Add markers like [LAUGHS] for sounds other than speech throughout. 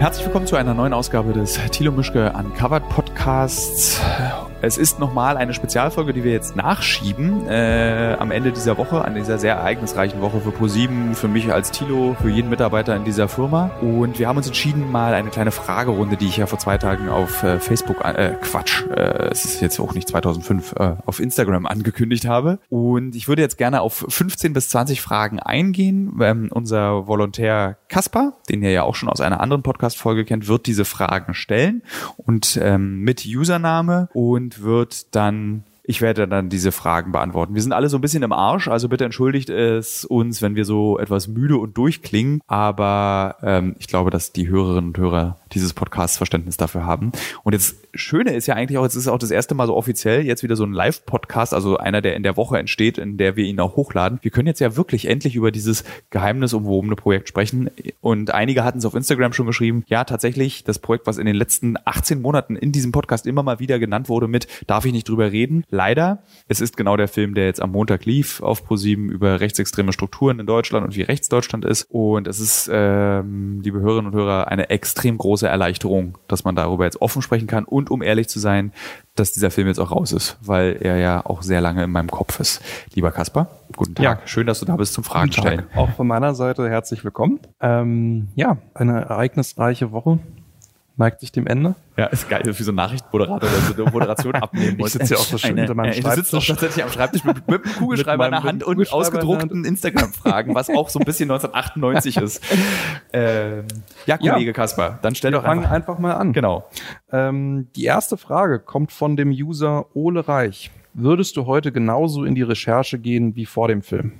Herzlich willkommen zu einer neuen Ausgabe des Thilo Mischke Uncovered Podcasts. Es ist nochmal eine Spezialfolge, die wir jetzt nachschieben äh, am Ende dieser Woche, an dieser sehr ereignisreichen Woche für ProSieben, für mich als Thilo, für jeden Mitarbeiter in dieser Firma. Und wir haben uns entschieden, mal eine kleine Fragerunde, die ich ja vor zwei Tagen auf äh, Facebook, äh, Quatsch, äh, es ist jetzt auch nicht 2005, äh, auf Instagram angekündigt habe. Und ich würde jetzt gerne auf 15 bis 20 Fragen eingehen. Ähm, unser Volontär Kaspar, den ihr ja auch schon aus einer anderen Podcast-Folge kennt, wird diese Fragen stellen und ähm, mit Username und wird dann ich werde dann diese Fragen beantworten. Wir sind alle so ein bisschen im Arsch, also bitte entschuldigt es uns, wenn wir so etwas müde und durchklingen. Aber ähm, ich glaube, dass die Hörerinnen und Hörer dieses Podcasts Verständnis dafür haben. Und jetzt Schöne ist ja eigentlich auch, jetzt ist auch das erste Mal so offiziell jetzt wieder so ein Live-Podcast, also einer, der in der Woche entsteht, in der wir ihn auch hochladen. Wir können jetzt ja wirklich endlich über dieses geheimnisumwobene Projekt sprechen. Und einige hatten es auf Instagram schon geschrieben. Ja, tatsächlich, das Projekt, was in den letzten 18 Monaten in diesem Podcast immer mal wieder genannt wurde mit, darf ich nicht drüber reden? Leider, es ist genau der Film, der jetzt am Montag lief auf ProSieben über rechtsextreme Strukturen in Deutschland und wie rechts Deutschland ist. Und es ist, ähm, liebe Hörerinnen und Hörer, eine extrem große Erleichterung, dass man darüber jetzt offen sprechen kann. Und um ehrlich zu sein, dass dieser Film jetzt auch raus ist, weil er ja auch sehr lange in meinem Kopf ist. Lieber Kasper, guten Tag. Ja. Schön, dass du da bist zum Fragen stellen. Auch von meiner Seite herzlich willkommen. Ähm, ja, eine ereignisreiche Woche neigt sich dem Ende. Ja, ist geil, wie so ein Nachrichtenmoderator, der so eine Moderation [LAUGHS] abnehmen muss. Ich sitze ja auch so schön eine, hinter meinem Schreibtisch. Du sitzt doch tatsächlich am Schreibtisch mit, mit einem [LAUGHS] Kugelschreiber in der Hand und ausgedruckten Instagram-Fragen, was auch so ein bisschen [LAUGHS] 1998 ist. Ähm, ja, Kollege ja. Kasper, dann stell Wir doch einfach. einfach mal an. Genau. Ähm, die erste Frage kommt von dem User Ole Reich. Würdest du heute genauso in die Recherche gehen wie vor dem Film?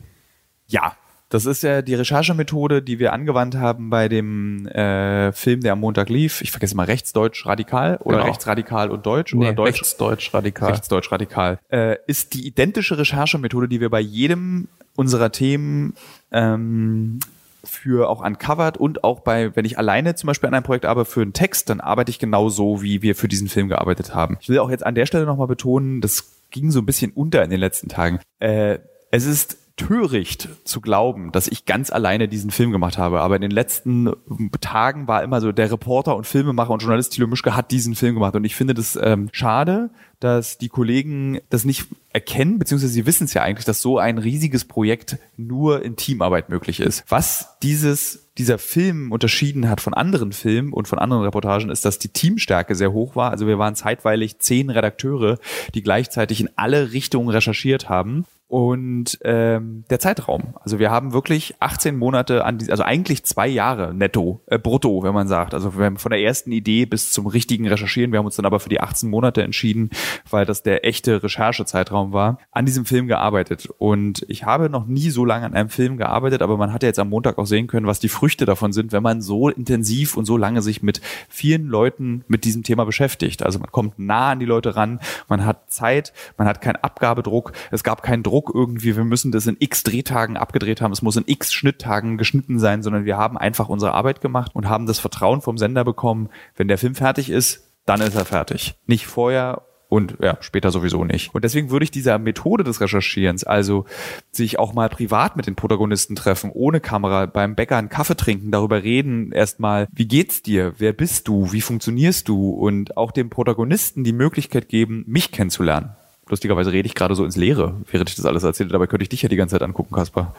Ja, das ist ja die Recherchemethode, die wir angewandt haben bei dem äh, Film, der am Montag lief. Ich vergesse mal rechtsdeutsch radikal oder genau. rechtsradikal und deutsch nee, oder deutsch rechtsdeutsch radikal. Rechtsdeutsch radikal. Äh, ist die identische Recherchemethode, die wir bei jedem unserer Themen ähm, für auch uncovered und auch bei, wenn ich alleine zum Beispiel an einem Projekt arbeite für einen Text, dann arbeite ich genau so, wie wir für diesen Film gearbeitet haben. Ich will auch jetzt an der Stelle nochmal betonen, das ging so ein bisschen unter in den letzten Tagen. Äh, es ist töricht zu glauben, dass ich ganz alleine diesen Film gemacht habe. Aber in den letzten Tagen war immer so, der Reporter und Filmemacher und Journalist Thilo Mischke hat diesen Film gemacht. Und ich finde das ähm, schade, dass die Kollegen das nicht erkennen, beziehungsweise sie wissen es ja eigentlich, dass so ein riesiges Projekt nur in Teamarbeit möglich ist. Was dieses dieser Film unterschieden hat von anderen Filmen und von anderen Reportagen, ist, dass die Teamstärke sehr hoch war. Also wir waren zeitweilig zehn Redakteure, die gleichzeitig in alle Richtungen recherchiert haben und ähm, der Zeitraum. Also wir haben wirklich 18 Monate an die, also eigentlich zwei Jahre netto, äh, brutto, wenn man sagt. Also wir haben von der ersten Idee bis zum richtigen Recherchieren. Wir haben uns dann aber für die 18 Monate entschieden, weil das der echte Recherchezeitraum war, an diesem Film gearbeitet. Und ich habe noch nie so lange an einem Film gearbeitet, aber man hat ja jetzt am Montag auch sehen können, was die Früchte davon sind, wenn man so intensiv und so lange sich mit vielen Leuten mit diesem Thema beschäftigt. Also man kommt nah an die Leute ran, man hat Zeit, man hat keinen Abgabedruck, es gab keinen Druck Druck irgendwie, wir müssen das in x Drehtagen abgedreht haben, es muss in x Schnitttagen geschnitten sein, sondern wir haben einfach unsere Arbeit gemacht und haben das Vertrauen vom Sender bekommen, wenn der Film fertig ist, dann ist er fertig. Nicht vorher und ja, später sowieso nicht. Und deswegen würde ich dieser Methode des Recherchierens, also sich auch mal privat mit den Protagonisten treffen, ohne Kamera, beim Bäcker einen Kaffee trinken, darüber reden, erstmal, wie geht's dir, wer bist du, wie funktionierst du und auch dem Protagonisten die Möglichkeit geben, mich kennenzulernen. Lustigerweise rede ich gerade so ins Leere, während ich das alles erzähle. Dabei könnte ich dich ja die ganze Zeit angucken, Kaspar.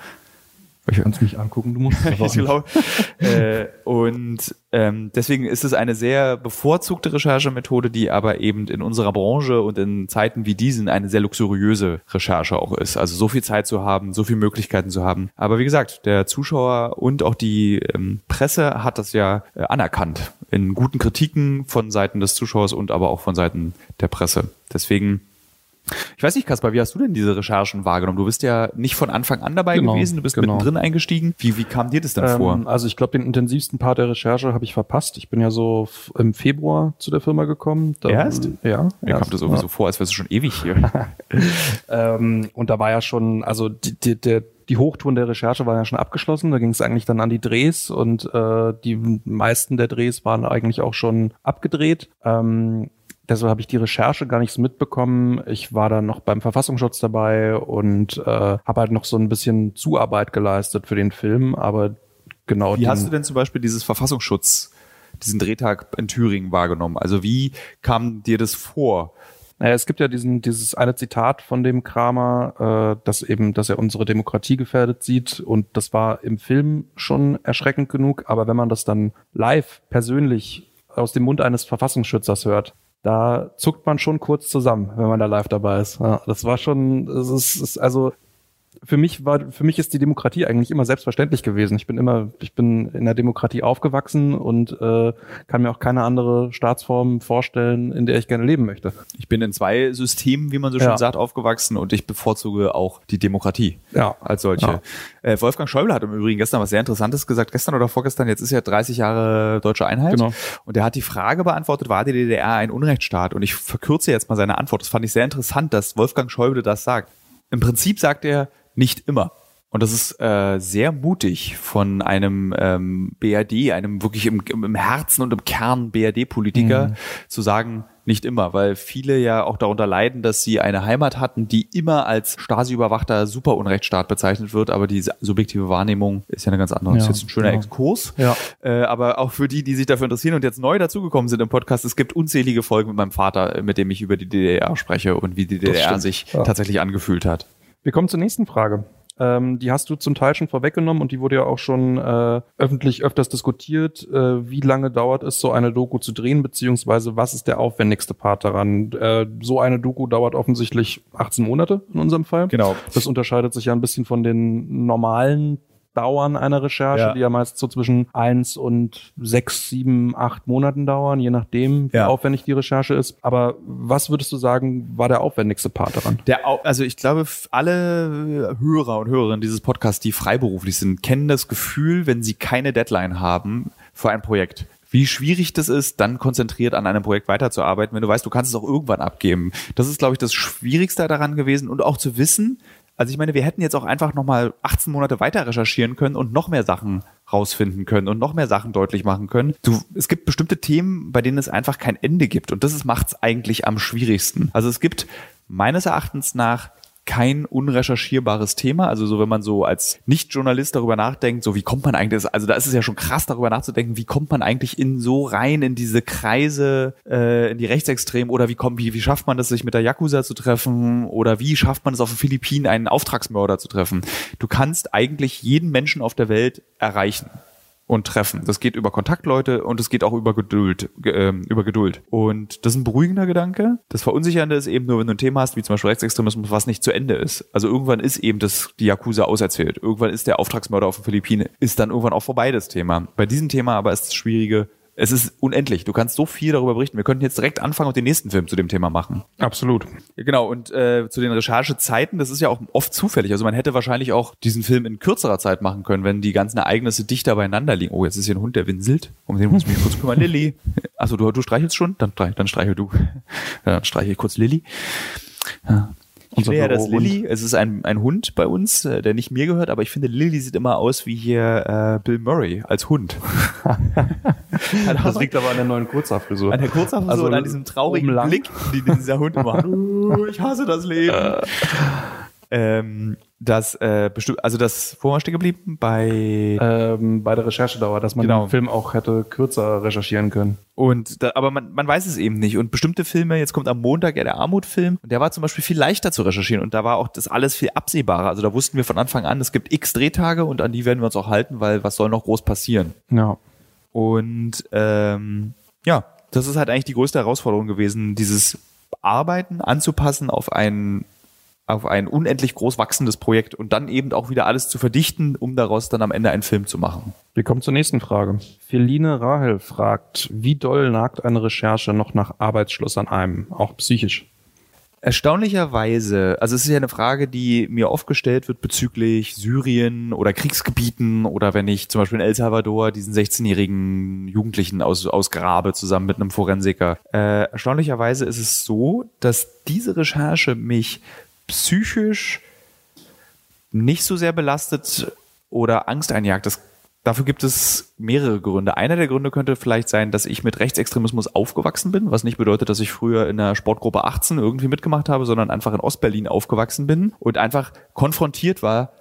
Ich kann es mich angucken, du musst es [LAUGHS] glaube, äh, Und ähm, deswegen ist es eine sehr bevorzugte Recherchemethode, die aber eben in unserer Branche und in Zeiten wie diesen eine sehr luxuriöse Recherche auch ist. Also so viel Zeit zu haben, so viele Möglichkeiten zu haben. Aber wie gesagt, der Zuschauer und auch die ähm, Presse hat das ja äh, anerkannt in guten Kritiken von Seiten des Zuschauers und aber auch von Seiten der Presse. Deswegen ich weiß nicht, Kaspar, wie hast du denn diese Recherchen wahrgenommen? Du bist ja nicht von Anfang an dabei genau, gewesen, du bist genau. mittendrin eingestiegen. Wie, wie kam dir das denn ähm, vor? Also ich glaube, den intensivsten Part der Recherche habe ich verpasst. Ich bin ja so im Februar zu der Firma gekommen. Da, erst? Ja. Mir erst, kommt das irgendwie ja. so vor, als wärst du schon ewig hier. [LAUGHS] ähm, und da war ja schon, also die, die, der die Hochtouren der Recherche waren ja schon abgeschlossen. Da ging es eigentlich dann an die Drehs und äh, die meisten der Drehs waren eigentlich auch schon abgedreht. Ähm, deshalb habe ich die Recherche gar nicht so mitbekommen. Ich war dann noch beim Verfassungsschutz dabei und äh, habe halt noch so ein bisschen Zuarbeit geleistet für den Film, aber genau. Wie hast du denn zum Beispiel dieses Verfassungsschutz diesen Drehtag in Thüringen wahrgenommen? Also wie kam dir das vor? Naja, es gibt ja diesen, dieses eine Zitat von dem Kramer, äh, dass eben, dass er unsere Demokratie gefährdet sieht. Und das war im Film schon erschreckend genug. Aber wenn man das dann live persönlich aus dem Mund eines Verfassungsschützers hört, da zuckt man schon kurz zusammen, wenn man da live dabei ist. Ja, das war schon, es ist, ist also für mich war, für mich ist die Demokratie eigentlich immer selbstverständlich gewesen. Ich bin immer, ich bin in der Demokratie aufgewachsen und äh, kann mir auch keine andere Staatsform vorstellen, in der ich gerne leben möchte. Ich bin in zwei Systemen, wie man so schön ja. sagt, aufgewachsen und ich bevorzuge auch die Demokratie ja. als solche. Ja. Äh, Wolfgang Schäuble hat im Übrigen gestern was sehr Interessantes gesagt, gestern oder vorgestern, jetzt ist ja 30 Jahre deutsche Einheit. Genau. Und er hat die Frage beantwortet, war die DDR ein Unrechtsstaat? Und ich verkürze jetzt mal seine Antwort. Das fand ich sehr interessant, dass Wolfgang Schäuble das sagt. Im Prinzip sagt er, nicht immer. Und das ist äh, sehr mutig von einem ähm, BRD, einem wirklich im, im Herzen und im Kern BRD-Politiker, mhm. zu sagen, nicht immer, weil viele ja auch darunter leiden, dass sie eine Heimat hatten, die immer als Stasi-überwachter Superunrechtsstaat bezeichnet wird, aber die subjektive Wahrnehmung ist ja eine ganz andere. Ja, das ist jetzt ein schöner genau. Exkurs. Ja. Äh, aber auch für die, die sich dafür interessieren und jetzt neu dazugekommen sind im Podcast, es gibt unzählige Folgen mit meinem Vater, mit dem ich über die DDR spreche und wie die DDR sich ja. tatsächlich angefühlt hat. Wir kommen zur nächsten Frage. Ähm, die hast du zum Teil schon vorweggenommen und die wurde ja auch schon äh, öffentlich öfters diskutiert. Äh, wie lange dauert es, so eine Doku zu drehen, beziehungsweise was ist der aufwendigste Part daran? Äh, so eine Doku dauert offensichtlich 18 Monate in unserem Fall. Genau. Das unterscheidet sich ja ein bisschen von den normalen Dauern einer Recherche, ja. die ja meist so zwischen eins und sechs, sieben, acht Monaten dauern, je nachdem, wie ja. aufwendig die Recherche ist. Aber was würdest du sagen, war der aufwendigste Part daran? Der, also ich glaube, alle Hörer und Hörerinnen dieses Podcasts, die freiberuflich sind, kennen das Gefühl, wenn sie keine Deadline haben für ein Projekt wie schwierig das ist, dann konzentriert an einem Projekt weiterzuarbeiten, wenn du weißt, du kannst es auch irgendwann abgeben. Das ist, glaube ich, das Schwierigste daran gewesen und auch zu wissen, also ich meine, wir hätten jetzt auch einfach nochmal 18 Monate weiter recherchieren können und noch mehr Sachen rausfinden können und noch mehr Sachen deutlich machen können. Du, es gibt bestimmte Themen, bei denen es einfach kein Ende gibt und das macht es eigentlich am schwierigsten. Also es gibt meines Erachtens nach kein unrecherchierbares Thema. Also so, wenn man so als Nicht-Journalist darüber nachdenkt, so wie kommt man eigentlich, also da ist es ja schon krass darüber nachzudenken, wie kommt man eigentlich in so rein in diese Kreise, äh, in die Rechtsextremen oder wie kommt, wie, wie schafft man das, sich mit der Yakuza zu treffen oder wie schafft man es auf den Philippinen, einen Auftragsmörder zu treffen? Du kannst eigentlich jeden Menschen auf der Welt erreichen und treffen. Das geht über Kontaktleute und es geht auch über Geduld, äh, über Geduld. Und das ist ein beruhigender Gedanke. Das Verunsichernde ist eben nur, wenn du ein Thema hast, wie zum Beispiel Rechtsextremismus, was nicht zu Ende ist. Also irgendwann ist eben das, die Yakuza auserzählt. Irgendwann ist der Auftragsmörder auf den Philippinen, ist dann irgendwann auch vorbei das Thema. Bei diesem Thema aber ist das Schwierige, es ist unendlich. Du kannst so viel darüber berichten. Wir könnten jetzt direkt anfangen und den nächsten Film zu dem Thema machen. Absolut. Genau. Und äh, zu den Recherchezeiten, das ist ja auch oft zufällig. Also man hätte wahrscheinlich auch diesen Film in kürzerer Zeit machen können, wenn die ganzen Ereignisse dichter beieinander liegen. Oh, jetzt ist hier ein Hund, der winselt. Um den muss ich mich kurz kümmern. [LAUGHS] Lilly. Achso, du, du streichelst schon? Dann, dann streichel du. [LAUGHS] Dann streichel ich kurz Lilly. Ja. Ich finde ja, dass Lilly, es ist ein, ein Hund bei uns, äh, der nicht mir gehört, aber ich finde, Lilly sieht immer aus wie hier äh, Bill Murray als Hund. [LAUGHS] das liegt aber an der neuen Kurzhaarfrisur. An der Kurzhaarfrisur also und an diesem traurigen Blick, den dieser Hund macht. [LAUGHS] ich hasse das Leben. [LAUGHS] ähm, dass äh, bestimmt, also das, wo war stehen geblieben? Bei ähm, bei der Recherchedauer, dass man genau. den Film auch hätte kürzer recherchieren können. Und da, aber man, man weiß es eben nicht. Und bestimmte Filme, jetzt kommt am Montag ja der Armutfilm, und der war zum Beispiel viel leichter zu recherchieren und da war auch das alles viel absehbarer. Also da wussten wir von Anfang an, es gibt x Drehtage und an die werden wir uns auch halten, weil was soll noch groß passieren? Ja. Und ähm, ja, das ist halt eigentlich die größte Herausforderung gewesen, dieses Arbeiten anzupassen auf einen auf ein unendlich groß wachsendes Projekt und dann eben auch wieder alles zu verdichten, um daraus dann am Ende einen Film zu machen. Wir kommen zur nächsten Frage. Feline Rahel fragt, wie doll nagt eine Recherche noch nach Arbeitsschluss an einem, auch psychisch? Erstaunlicherweise, also es ist ja eine Frage, die mir oft gestellt wird bezüglich Syrien oder Kriegsgebieten oder wenn ich zum Beispiel in El Salvador diesen 16-jährigen Jugendlichen aus, ausgrabe zusammen mit einem Forensiker. Äh, erstaunlicherweise ist es so, dass diese Recherche mich psychisch nicht so sehr belastet oder Angst einjagt. Das, dafür gibt es mehrere Gründe. Einer der Gründe könnte vielleicht sein, dass ich mit Rechtsextremismus aufgewachsen bin, was nicht bedeutet, dass ich früher in der Sportgruppe 18 irgendwie mitgemacht habe, sondern einfach in Ostberlin aufgewachsen bin und einfach konfrontiert war,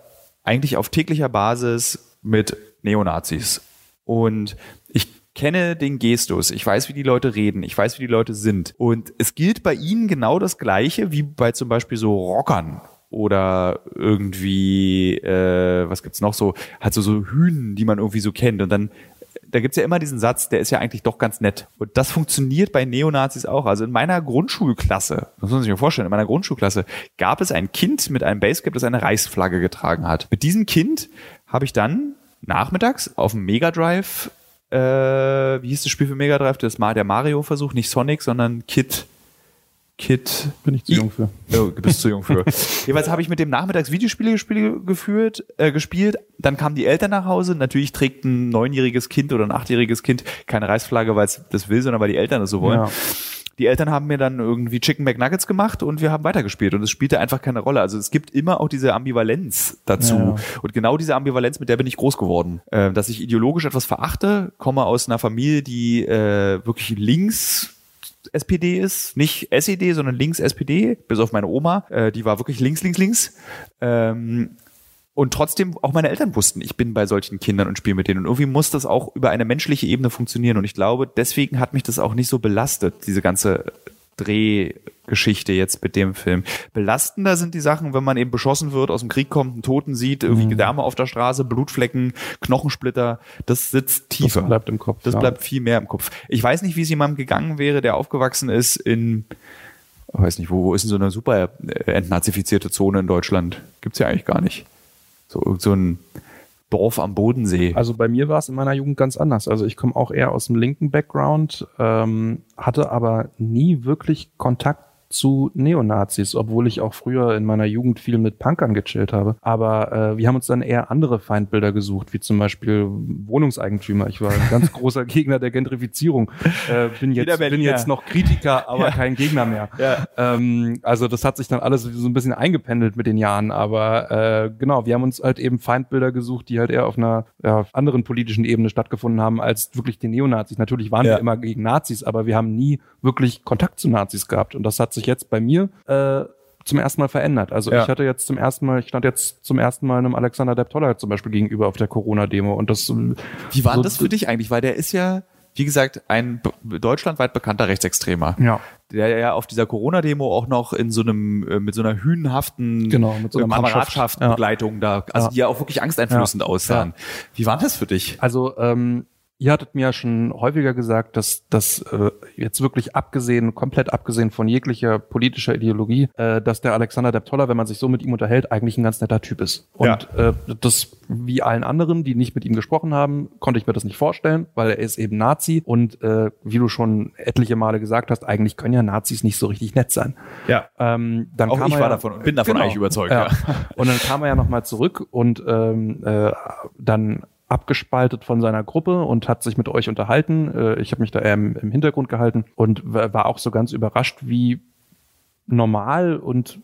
eigentlich auf täglicher Basis mit Neonazis. Und ich kenne den Gestus, ich weiß, wie die Leute reden, ich weiß, wie die Leute sind. Und es gilt bei ihnen genau das Gleiche wie bei zum Beispiel so Rockern oder irgendwie, äh, was gibt's noch so, hat so, so Hühnen, die man irgendwie so kennt. Und dann da gibt's ja immer diesen Satz, der ist ja eigentlich doch ganz nett. Und das funktioniert bei Neonazis auch. Also in meiner Grundschulklasse, das muss man sich mal vorstellen, in meiner Grundschulklasse gab es ein Kind mit einem Basecap, das eine Reichsflagge getragen hat. Mit diesem Kind habe ich dann nachmittags auf dem Mega Drive, äh, wie hieß das Spiel für Mega Drive? Das war der Mario-Versuch, nicht Sonic, sondern Kid Kid. Bin ich zu jung für. Oh, du bist zu jung für. [LAUGHS] Jeweils habe ich mit dem nachmittags Videospiele gespielt, geführt, äh, gespielt. Dann kamen die Eltern nach Hause. Natürlich trägt ein neunjähriges Kind oder ein achtjähriges Kind keine Reißflagge, weil es das will, sondern weil die Eltern das so wollen. Ja. Die Eltern haben mir dann irgendwie Chicken McNuggets gemacht und wir haben weitergespielt und es spielte einfach keine Rolle. Also es gibt immer auch diese Ambivalenz dazu. Ja. Und genau diese Ambivalenz, mit der bin ich groß geworden. Äh, dass ich ideologisch etwas verachte, komme aus einer Familie, die äh, wirklich links SPD ist, nicht SED, sondern links SPD, bis auf meine Oma, äh, die war wirklich links, links, links. Ähm, und trotzdem auch meine Eltern wussten, ich bin bei solchen Kindern und spiele mit denen. Und irgendwie muss das auch über eine menschliche Ebene funktionieren. Und ich glaube, deswegen hat mich das auch nicht so belastet, diese ganze Drehgeschichte jetzt mit dem Film. Belastender sind die Sachen, wenn man eben beschossen wird, aus dem Krieg kommt, einen Toten sieht, irgendwie Mhm. Gedärme auf der Straße, Blutflecken, Knochensplitter. Das sitzt tiefer. Das bleibt im Kopf. Das ja. bleibt viel mehr im Kopf. Ich weiß nicht, wie es jemandem gegangen wäre, der aufgewachsen ist in, ich weiß nicht, wo, wo ist denn so eine super äh, entnazifizierte Zone in Deutschland? Gibt's ja eigentlich gar nicht. So, so ein Dorf am Bodensee. Also bei mir war es in meiner Jugend ganz anders. Also ich komme auch eher aus dem linken Background, ähm, hatte aber nie wirklich Kontakt zu Neonazis, obwohl ich auch früher in meiner Jugend viel mit Punkern gechillt habe. Aber äh, wir haben uns dann eher andere Feindbilder gesucht, wie zum Beispiel Wohnungseigentümer. Ich war ein ganz [LAUGHS] großer Gegner der Gentrifizierung. Äh, bin, jetzt, bin jetzt noch Kritiker, aber Ja. kein Gegner mehr. Ja. Ähm, also das hat sich dann alles so ein bisschen eingependelt mit den Jahren. Aber äh, genau, wir haben uns halt eben Feindbilder gesucht, die halt eher auf einer ja, anderen politischen Ebene stattgefunden haben als wirklich die Neonazis. Natürlich waren Ja. wir immer gegen Nazis, aber wir haben nie wirklich Kontakt zu Nazis gehabt. Und das hat sich jetzt bei mir äh, zum ersten Mal verändert. Also Ja. ich hatte jetzt zum ersten Mal, ich stand jetzt zum ersten Mal einem Alexander Deptoller zum Beispiel gegenüber auf der Corona-Demo und das Wie war so- das für dich eigentlich? Weil der ist ja, wie gesagt, ein deutschlandweit bekannter Rechtsextremer. ja Der ja auf dieser Corona-Demo auch noch in so einem, äh, mit so einer hühnhaften Genau, mit so einer äh, Mannschaft. Kameradschaftsbegleitung da, also Ja. die ja auch wirklich angsteinflößend aussahen. Wie war das für dich? Also ähm, ihr hattet mir ja schon häufiger gesagt, dass das äh, jetzt wirklich abgesehen, komplett abgesehen von jeglicher politischer Ideologie, äh, dass der Alexander Deptoller, wenn man sich so mit ihm unterhält, eigentlich ein ganz netter Typ ist. Und äh, das wie allen anderen, die nicht mit ihm gesprochen haben, konnte ich mir das nicht vorstellen, weil er ist eben Nazi und äh, wie du schon etliche Male gesagt hast, eigentlich können ja Nazis nicht so richtig nett sein. Ja. Ähm, dann Auch kam ich war ja, davon und bin davon Genau. eigentlich überzeugt. Ja. Ja. Und dann kam er ja nochmal zurück und ähm, äh, dann abgespaltet von seiner Gruppe und hat sich mit euch unterhalten. Äh, ich habe mich da eher im, im Hintergrund gehalten und war auch so ganz überrascht, wie normal und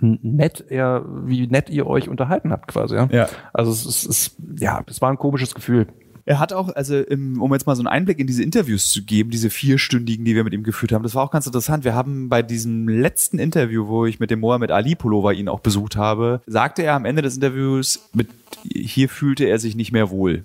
nett er, wie nett ihr euch unterhalten habt quasi. Ja. Ja. Also es ist, es, ja, es war ein komisches Gefühl. Er hat auch, also um jetzt mal so einen Einblick in diese Interviews zu geben, diese vierstündigen, die wir mit ihm geführt haben, das war auch ganz interessant. Wir haben bei diesem letzten Interview, wo ich mit dem Mohammed Ali Pullover ihn auch besucht habe, sagte er am Ende des Interviews, mit, hier fühlte er sich nicht mehr wohl.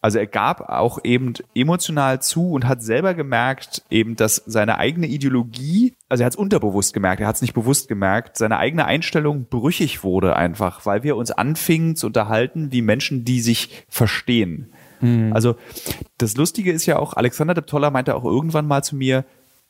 Also er gab auch eben emotional zu und hat selber gemerkt, eben, dass seine eigene Ideologie, also er hat es unterbewusst gemerkt, er hat es nicht bewusst gemerkt, seine eigene Einstellung brüchig wurde einfach, weil wir uns anfingen zu unterhalten wie Menschen, die sich verstehen. Also das Lustige ist ja auch, Alexander Deptoller meinte auch irgendwann mal zu mir,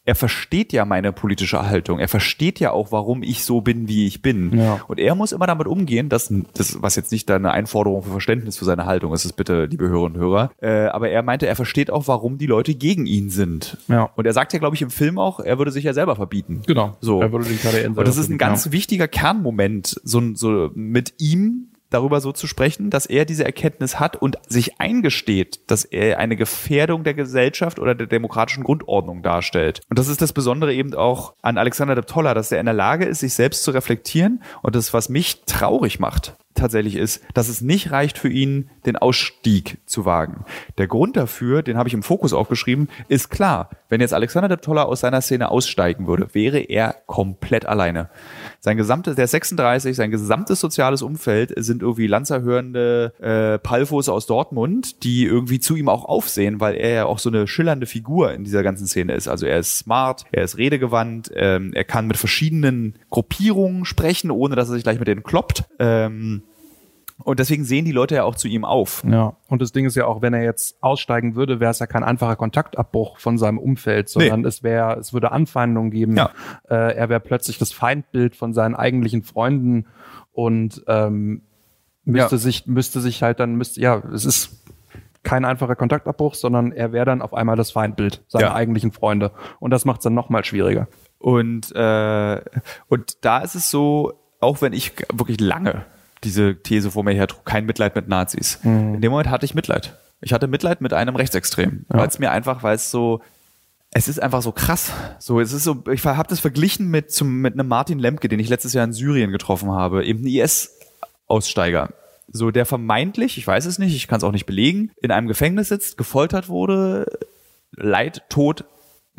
er versteht ja meine politische Haltung. Er versteht ja auch, warum ich so bin, wie ich bin. Ja. Und er muss immer damit umgehen, dass, das, was jetzt nicht eine Einforderung für Verständnis für seine Haltung ist, ist bitte, liebe Hörerinnen und Hörer. Äh, aber er meinte, er versteht auch, warum die Leute gegen ihn sind. Ja. Und er sagt ja, glaube ich, im Film auch, er würde sich ja selber verbieten. Genau. So. Er würde den KDN Und das ist ein ganz wichtiger Kernmoment, so, so mit ihm darüber so zu sprechen, dass er diese Erkenntnis hat und sich eingesteht, dass er eine Gefährdung der Gesellschaft oder der demokratischen Grundordnung darstellt. Und das ist das Besondere eben auch an Alexander Deptoller, dass er in der Lage ist, sich selbst zu reflektieren. Und das, was mich traurig macht, tatsächlich ist, dass es nicht reicht für ihn, den Ausstieg zu wagen. Der Grund dafür, den habe ich im Fokus aufgeschrieben, ist klar. wenn jetzt Alexander de Toller aus seiner Szene aussteigen würde, wäre er komplett alleine. Sein gesamtes, der ist 36, sein gesamtes soziales Umfeld sind irgendwie lanzerhörende äh, Palfos aus Dortmund, die irgendwie zu ihm auch aufsehen, weil er ja auch so eine schillernde Figur in dieser ganzen Szene ist. Also er ist smart, er ist redegewandt, ähm, er kann mit verschiedenen Gruppierungen sprechen, ohne dass er sich gleich mit denen kloppt. Ähm, und deswegen sehen die Leute ja auch zu ihm auf. Ja, und das Ding ist ja auch, wenn er jetzt aussteigen würde, wäre es ja kein einfacher Kontaktabbruch von seinem Umfeld, sondern nee. es wäre, es würde Anfeindungen geben. Ja. Äh, er wäre plötzlich das Feindbild von seinen eigentlichen Freunden und ähm, müsste ja. sich, müsste sich halt dann, müsste, ja, es ist kein einfacher Kontaktabbruch, sondern er wäre dann auf einmal das Feindbild seiner ja. eigentlichen Freunde. Und das macht es dann nochmal schwieriger. Und, äh, und da ist es so, auch wenn ich wirklich lange diese These vor mir her trug, kein Mitleid mit Nazis. Mhm. In dem Moment hatte ich Mitleid. Ich hatte Mitleid mit einem Rechtsextremen, ja. weil es mir einfach, weil es so, es ist einfach so krass. So, es ist so, ich habe das verglichen mit zum mit einem Martin Lemke, den ich letztes Jahr in Syrien getroffen habe, eben ein IS-Aussteiger. So, der vermeintlich, ich weiß es nicht, ich kann es auch nicht belegen, in einem Gefängnis sitzt, gefoltert wurde, Leid, Tod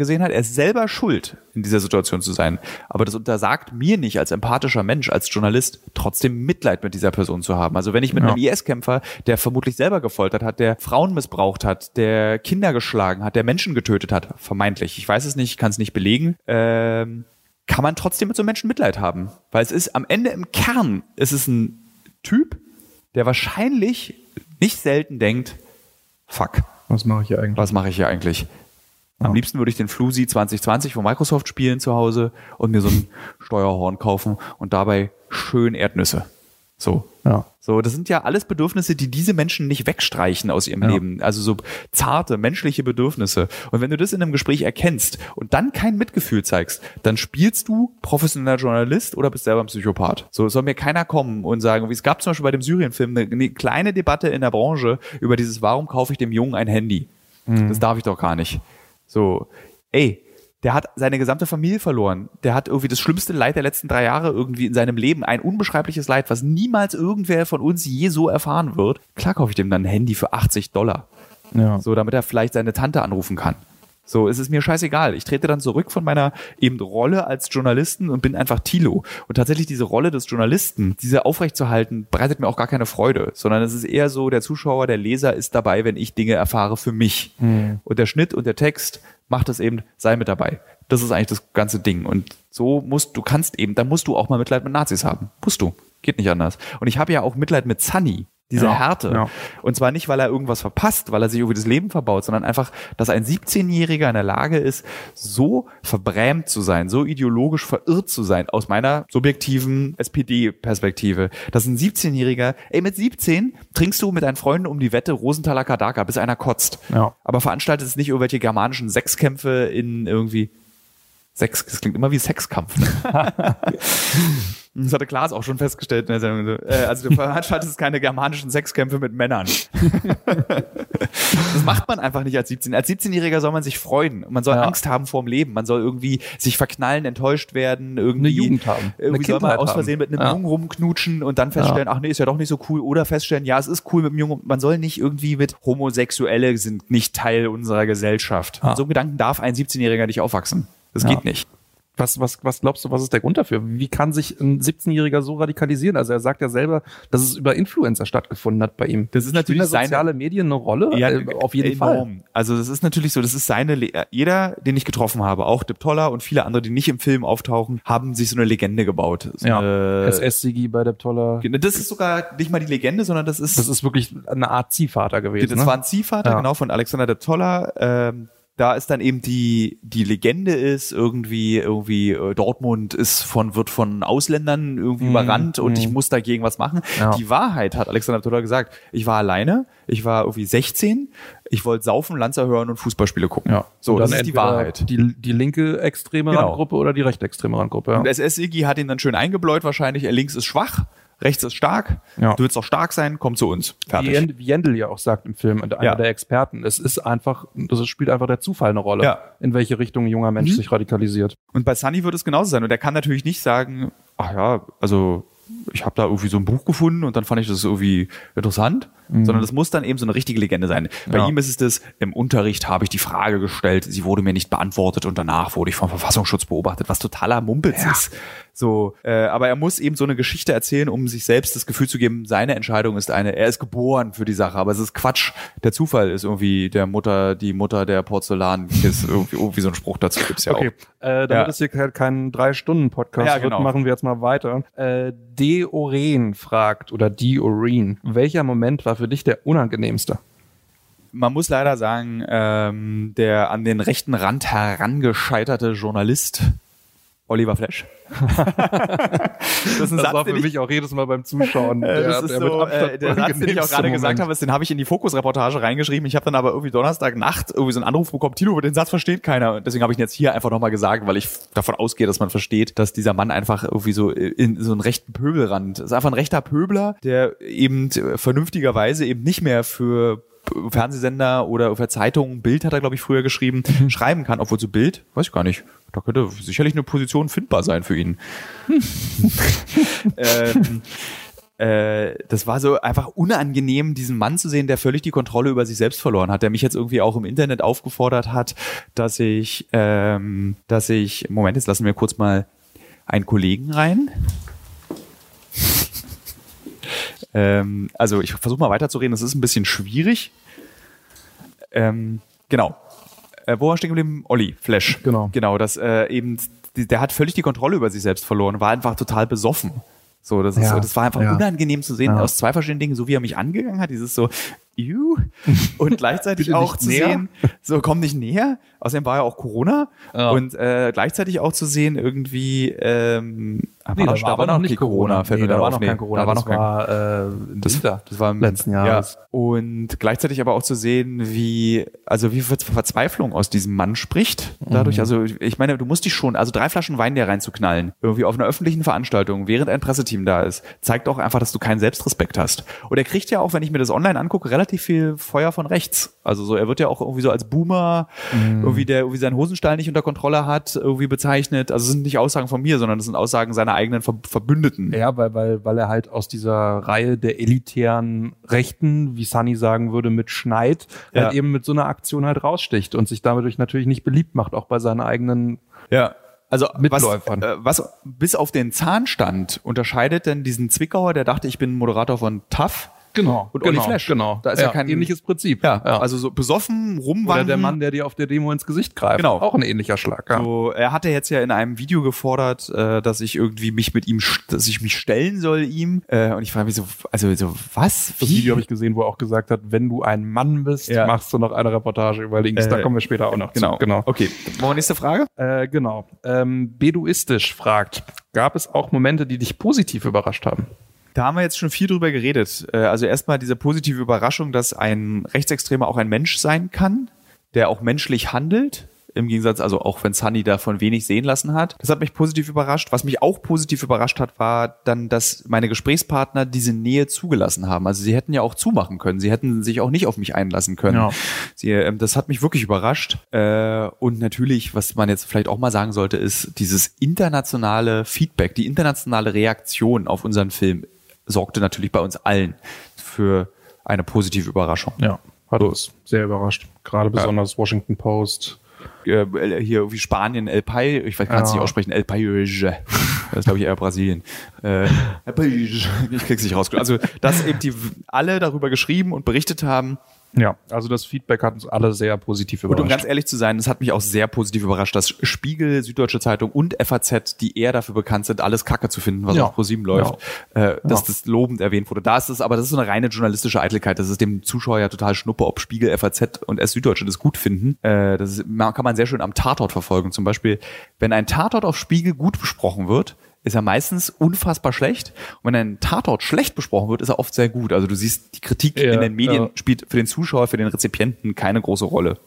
gesehen hat. Er ist selber schuld, in dieser Situation zu sein. Aber das untersagt mir nicht als empathischer Mensch, als Journalist, trotzdem Mitleid mit dieser Person zu haben. Also wenn ich mit ja. einem IS-Kämpfer, der vermutlich selber gefoltert hat, der Frauen missbraucht hat, der Kinder geschlagen hat, der Menschen getötet hat, vermeintlich, ich weiß es nicht, ich kann es nicht belegen, ähm, kann man trotzdem mit so einem Menschen Mitleid haben. Weil es ist am Ende im Kern, ist es ein Typ, der wahrscheinlich nicht selten denkt, fuck. Was mache ich hier eigentlich? Was mache ich hier eigentlich? Am liebsten würde ich den Flusi 2020 von Microsoft spielen zu Hause und mir so ein [LAUGHS] Steuerhorn kaufen und dabei schön Erdnüsse. So. Ja. So, das sind ja alles Bedürfnisse, die diese Menschen nicht wegstreichen aus ihrem ja. Leben. Also so zarte, menschliche Bedürfnisse. Und wenn du das in einem Gespräch erkennst und dann kein Mitgefühl zeigst, dann spielst du professioneller Journalist oder bist selber ein Psychopath. So soll mir keiner kommen und sagen, wie es gab zum Beispiel bei dem Syrien-Film eine, eine, kleine Debatte in der Branche über dieses, warum kaufe ich dem Jungen ein Handy? Mhm. Das darf ich doch gar nicht. So, ey, der hat seine gesamte Familie verloren. Der hat irgendwie das schlimmste Leid der letzten drei Jahre irgendwie in seinem Leben. Ein unbeschreibliches Leid, was niemals irgendwer von uns je so erfahren wird. Klar kaufe ich dem dann ein Handy für 80 Dollar. Ja. So, damit er vielleicht seine Tante anrufen kann. So, es ist mir scheißegal. Ich trete dann zurück von meiner eben Rolle als Journalisten und bin einfach Tilo. Und tatsächlich diese Rolle des Journalisten, diese aufrechtzuerhalten, bereitet mir auch gar keine Freude, sondern es ist eher so, der Zuschauer, der Leser ist dabei, wenn ich Dinge erfahre für mich. Mhm. Und der Schnitt und der Text macht es eben, sei mit dabei. Das ist eigentlich das ganze Ding. Und so musst, du kannst eben, da musst du auch mal Mitleid mit Nazis haben. Musst du. Geht nicht anders. Und ich habe ja auch Mitleid mit Sunny diese ja, Härte. Ja. Und zwar nicht, weil er irgendwas verpasst, weil er sich irgendwie das Leben verbaut, sondern einfach, dass ein 17-Jähriger in der Lage ist, so verbrämt zu sein, so ideologisch verirrt zu sein, aus meiner subjektiven SPD-Perspektive. Dass ein 17-Jähriger, ey, mit 17 trinkst du mit deinen Freunden um die Wette Rosenthaler Kadaka, bis einer kotzt. Ja. Aber veranstaltet es nicht irgendwelche germanischen Sechskämpfe in irgendwie Sex, das klingt immer wie Sexkampf. Ne? [LAUGHS] Das hatte Klaas auch schon festgestellt in der Sendung. Äh, also du [LAUGHS] veranstaltest keine germanischen Sexkämpfe mit Männern. [LAUGHS] das macht man einfach nicht als 17. Als 17-Jähriger soll man sich freuen. Man soll ja. Angst haben vorm Leben. Man soll irgendwie sich verknallen, enttäuscht werden, irgendwie eine Jugend haben. Irgendwie soll man aus Versehen mit einem ja. Jungen rumknutschen und dann feststellen, ja. ach nee, ist ja doch nicht so cool. Oder feststellen, ja, es ist cool mit dem Jungen. Man soll nicht irgendwie mit Homosexuelle sind nicht Teil unserer Gesellschaft. So Gedanken darf ein 17-Jähriger nicht aufwachsen. Das geht nicht. Was, was, was glaubst du, was ist der Grund dafür? Wie kann sich ein 17-Jähriger so radikalisieren? Also er sagt ja selber, dass es über Influencer stattgefunden hat bei ihm. Das ist natürlich Spielen soziale Medien eine Rolle. Ja, äh, auf jeden enorm. Fall. Also das ist natürlich so, das ist seine, Le jeder, den ich getroffen habe, auch Dip Toller und viele andere, die nicht im Film auftauchen, haben sich so eine Legende gebaut. So ja. SS-Sigi bei Dip Toller. Das ist sogar nicht mal die Legende, sondern das ist. Das ist wirklich eine Art Ziehvater gewesen. Das ne? war ein Ziehvater, ja. genau, von Alexander Dip Toller. Ähm, da ist dann eben die die Legende ist irgendwie irgendwie äh, Dortmund ist von wird von Ausländern irgendwie mm, überrannt und ich muss dagegen was machen. Ja. Die Wahrheit hat Alexander Toller gesagt. Ich war alleine, ich war irgendwie 16, ich wollte saufen, Lanzer hören und Fußballspiele gucken. Ja. So, das ist die Wahrheit. Die, die linke extreme genau. Randgruppe oder die rechte extreme Randgruppe. Ja. Und SS-Igi hat ihn dann schön eingebläut wahrscheinlich. Er links ist schwach rechts ist stark, ja. du willst auch stark sein, komm zu uns. Fertig. Wie Jendel ja auch sagt im Film, einer ja. der Experten, es ist einfach, das spielt einfach der Zufall eine Rolle, ja. in welche Richtung ein junger Mensch mhm. sich radikalisiert. Und bei Sunny wird es genauso sein. Und er kann natürlich nicht sagen, ach ja, also ich habe da irgendwie so ein Buch gefunden und dann fand ich das irgendwie interessant, sondern das muss dann eben so eine richtige Legende sein. Bei Ja. ihm ist es das, im Unterricht habe ich die Frage gestellt, sie wurde mir nicht beantwortet und danach wurde ich vom Verfassungsschutz beobachtet, was totaler Mumpitz ist. So, äh, aber er muss eben so eine Geschichte erzählen, um sich selbst das Gefühl zu geben, seine Entscheidung ist eine, er ist geboren für die Sache, aber es ist Quatsch. Der Zufall ist irgendwie der Mutter, die Mutter der Porzellan ist irgendwie, irgendwie so ein Spruch dazu gibt's ja Okay, auch. äh, damit Ja. es hier kein, kein Drei-Stunden-Podcast Ja, wird, genau. machen wir jetzt mal weiter. Äh, Deoren fragt, oder Dioren, welcher Moment war für dich der unangenehmste? Man muss leider sagen, ähm, der an den rechten Rand herangescheiterte Journalist Oliver Flash. [LAUGHS] das ist ein Das Satz, war für mich auch jedes Mal beim Zuschauen. Äh, das ist so, äh, der Satz, den ich auch gerade gesagt habe, ist, den habe ich in die Fokus-Reportage reingeschrieben. Ich habe dann aber irgendwie Donnerstagnacht irgendwie so einen Anruf bekommen, Tilo, den Satz versteht keiner. Und deswegen habe ich ihn jetzt hier einfach nochmal gesagt, weil ich davon ausgehe, dass man versteht, dass dieser Mann einfach irgendwie so in so einen rechten Pöbelrand, das ist einfach ein rechter Pöbler, der eben vernünftigerweise eben nicht mehr für Fernsehsender oder für Zeitungen, Bild hat er, glaube ich, früher geschrieben, schreiben kann, obwohl zu Bild, weiß ich gar nicht, da könnte sicherlich eine Position findbar sein für ihn. [LAUGHS] ähm, äh, das war so einfach unangenehm, diesen Mann zu sehen, der völlig die Kontrolle über sich selbst verloren hat, der mich jetzt irgendwie auch im Internet aufgefordert hat, dass ich, ähm, dass ich, Moment, jetzt lassen wir kurz mal einen Kollegen rein. Ähm, also ich versuche mal weiterzureden, das ist ein bisschen schwierig. Ähm, genau. Äh, wo war stehen geblieben? Olli, Flash. Genau. Genau, das äh, eben, die, der hat völlig die Kontrolle über sich selbst verloren, war einfach total besoffen. So, das, ist, Ja, das war einfach ja. unangenehm zu sehen Ja. aus zwei verschiedenen Dingen, so wie er mich angegangen hat, dieses so, you, und gleichzeitig auch zu näher. sehen, so komm nicht näher. Außerdem war ja auch Corona Ja. und äh, gleichzeitig auch zu sehen irgendwie, ähm, Nee, da war aber noch nicht Corona. fällt Nee, da war noch kein Corona. Da war das noch kein war äh, im das, das war im letzten Jahres. Ja. Und gleichzeitig aber auch zu sehen, wie, also wie Ver- Verzweiflung aus diesem Mann spricht. Dadurch, Mhm. also ich meine, du musst dich schon, also drei Flaschen Wein dir reinzuknallen, irgendwie auf einer öffentlichen Veranstaltung, während ein Presseteam da ist, zeigt auch einfach, dass du keinen Selbstrespekt hast. Und er kriegt ja auch, wenn ich mir das online angucke, relativ viel Feuer von rechts. Also so, er wird ja auch irgendwie so als Boomer, Mhm. irgendwie der irgendwie seinen Hosenstall nicht unter Kontrolle hat, irgendwie bezeichnet. Also es sind nicht Aussagen von mir, sondern das sind Aussagen seiner eigenen Ver Verbündeten. Ja, weil, weil, weil er halt aus dieser Reihe der elitären Rechten, wie Sunny sagen würde, mit Schneid, Ja. halt eben mit so einer Aktion halt raussticht und sich dadurch natürlich nicht beliebt macht, auch bei seinen eigenen Ja. Also Mitläufern. Was, äh, was bis auf den Zahnstand unterscheidet denn diesen Zwickauer, der dachte, ich bin Moderator von TAF Genau. und genau, Olli Flash. Genau. Da ist ja, kein ähnliches Prinzip. Ja, also so besoffen rumwandern. Oder der Mann, der dir auf der Demo ins Gesicht greift. Genau. Auch ein ähnlicher Schlag. Ja. So, er hatte jetzt ja in einem Video gefordert, äh, dass ich irgendwie mich mit ihm, dass ich mich stellen soll ihm. Äh, und ich frage mich so, also so was? Das Video habe ich gesehen, wo er auch gesagt hat, wenn du ein Mann bist, Ja. machst du noch eine Reportage über links. da Äh, kommen wir später auch noch Genau, zu. Genau. Okay, wollen wir nächste Frage? Äh, genau. Ähm, Beduistisch fragt, gab es auch Momente, die dich positiv überrascht haben? Da haben wir jetzt schon viel drüber geredet. Äh, Also erstmal diese positive Überraschung, dass ein Rechtsextremer auch ein Mensch sein kann, der auch menschlich handelt. Im Gegensatz, also auch wenn Sunny davon wenig sehen lassen hat. Das hat mich positiv überrascht. Was mich auch positiv überrascht hat, war dann, dass meine Gesprächspartner diese Nähe zugelassen haben. Also sie hätten ja auch zumachen können. Sie hätten sich auch nicht auf mich einlassen können. Ja. Sie, ähm, das hat mich wirklich überrascht. Äh, und natürlich, was man jetzt vielleicht auch mal sagen sollte, ist dieses internationale Feedback, die internationale Reaktion auf unseren Film sorgte natürlich bei uns allen für eine positive Überraschung. Ja. Hat uns sehr überrascht. Gerade besonders Washington Post. Äh, hier irgendwie Spanien, El Pai, ich kann es Ja. nicht aussprechen, El Paige. Das ist, glaube ich, eher Brasilien. Äh, El Paige. Ich krieg's nicht raus. Also, dass eben die alle darüber geschrieben und berichtet haben, Ja, also das Feedback hat uns alle sehr positiv Und überrascht. um ganz ehrlich zu sein, es hat mich auch sehr positiv überrascht, dass Spiegel, Süddeutsche Zeitung und FAZ, die eher dafür bekannt sind, alles Kacke zu finden, was Ja. auf ProSieben läuft, äh, dass Ja. das lobend erwähnt wurde. Da ist es, aber das ist so eine reine journalistische Eitelkeit. Das ist dem Zuschauer ja total schnuppe, ob Spiegel, FAZ und S Süddeutsche das gut finden. Äh, das ist, kann man sehr schön am Tatort verfolgen. Zum Beispiel, wenn ein Tatort auf Spiegel gut besprochen wird, ist er meistens unfassbar schlecht. Und wenn ein Tatort schlecht besprochen wird, ist er oft sehr gut. Also du siehst, die Kritik Ja, in den Medien ja. spielt für den Zuschauer, für den Rezipienten keine große Rolle.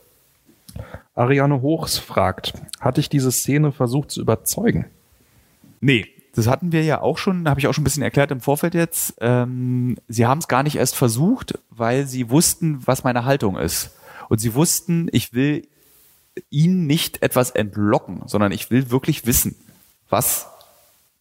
Ariane Hochs fragt, hat dich diese Szene versucht zu überzeugen? Nee. Das hatten wir ja auch schon, habe ich auch schon ein bisschen erklärt im Vorfeld jetzt. Ähm, sie haben es gar nicht erst versucht, weil sie wussten, was meine Haltung ist. Und sie wussten, ich will ihnen nicht etwas entlocken, sondern ich will wirklich wissen, was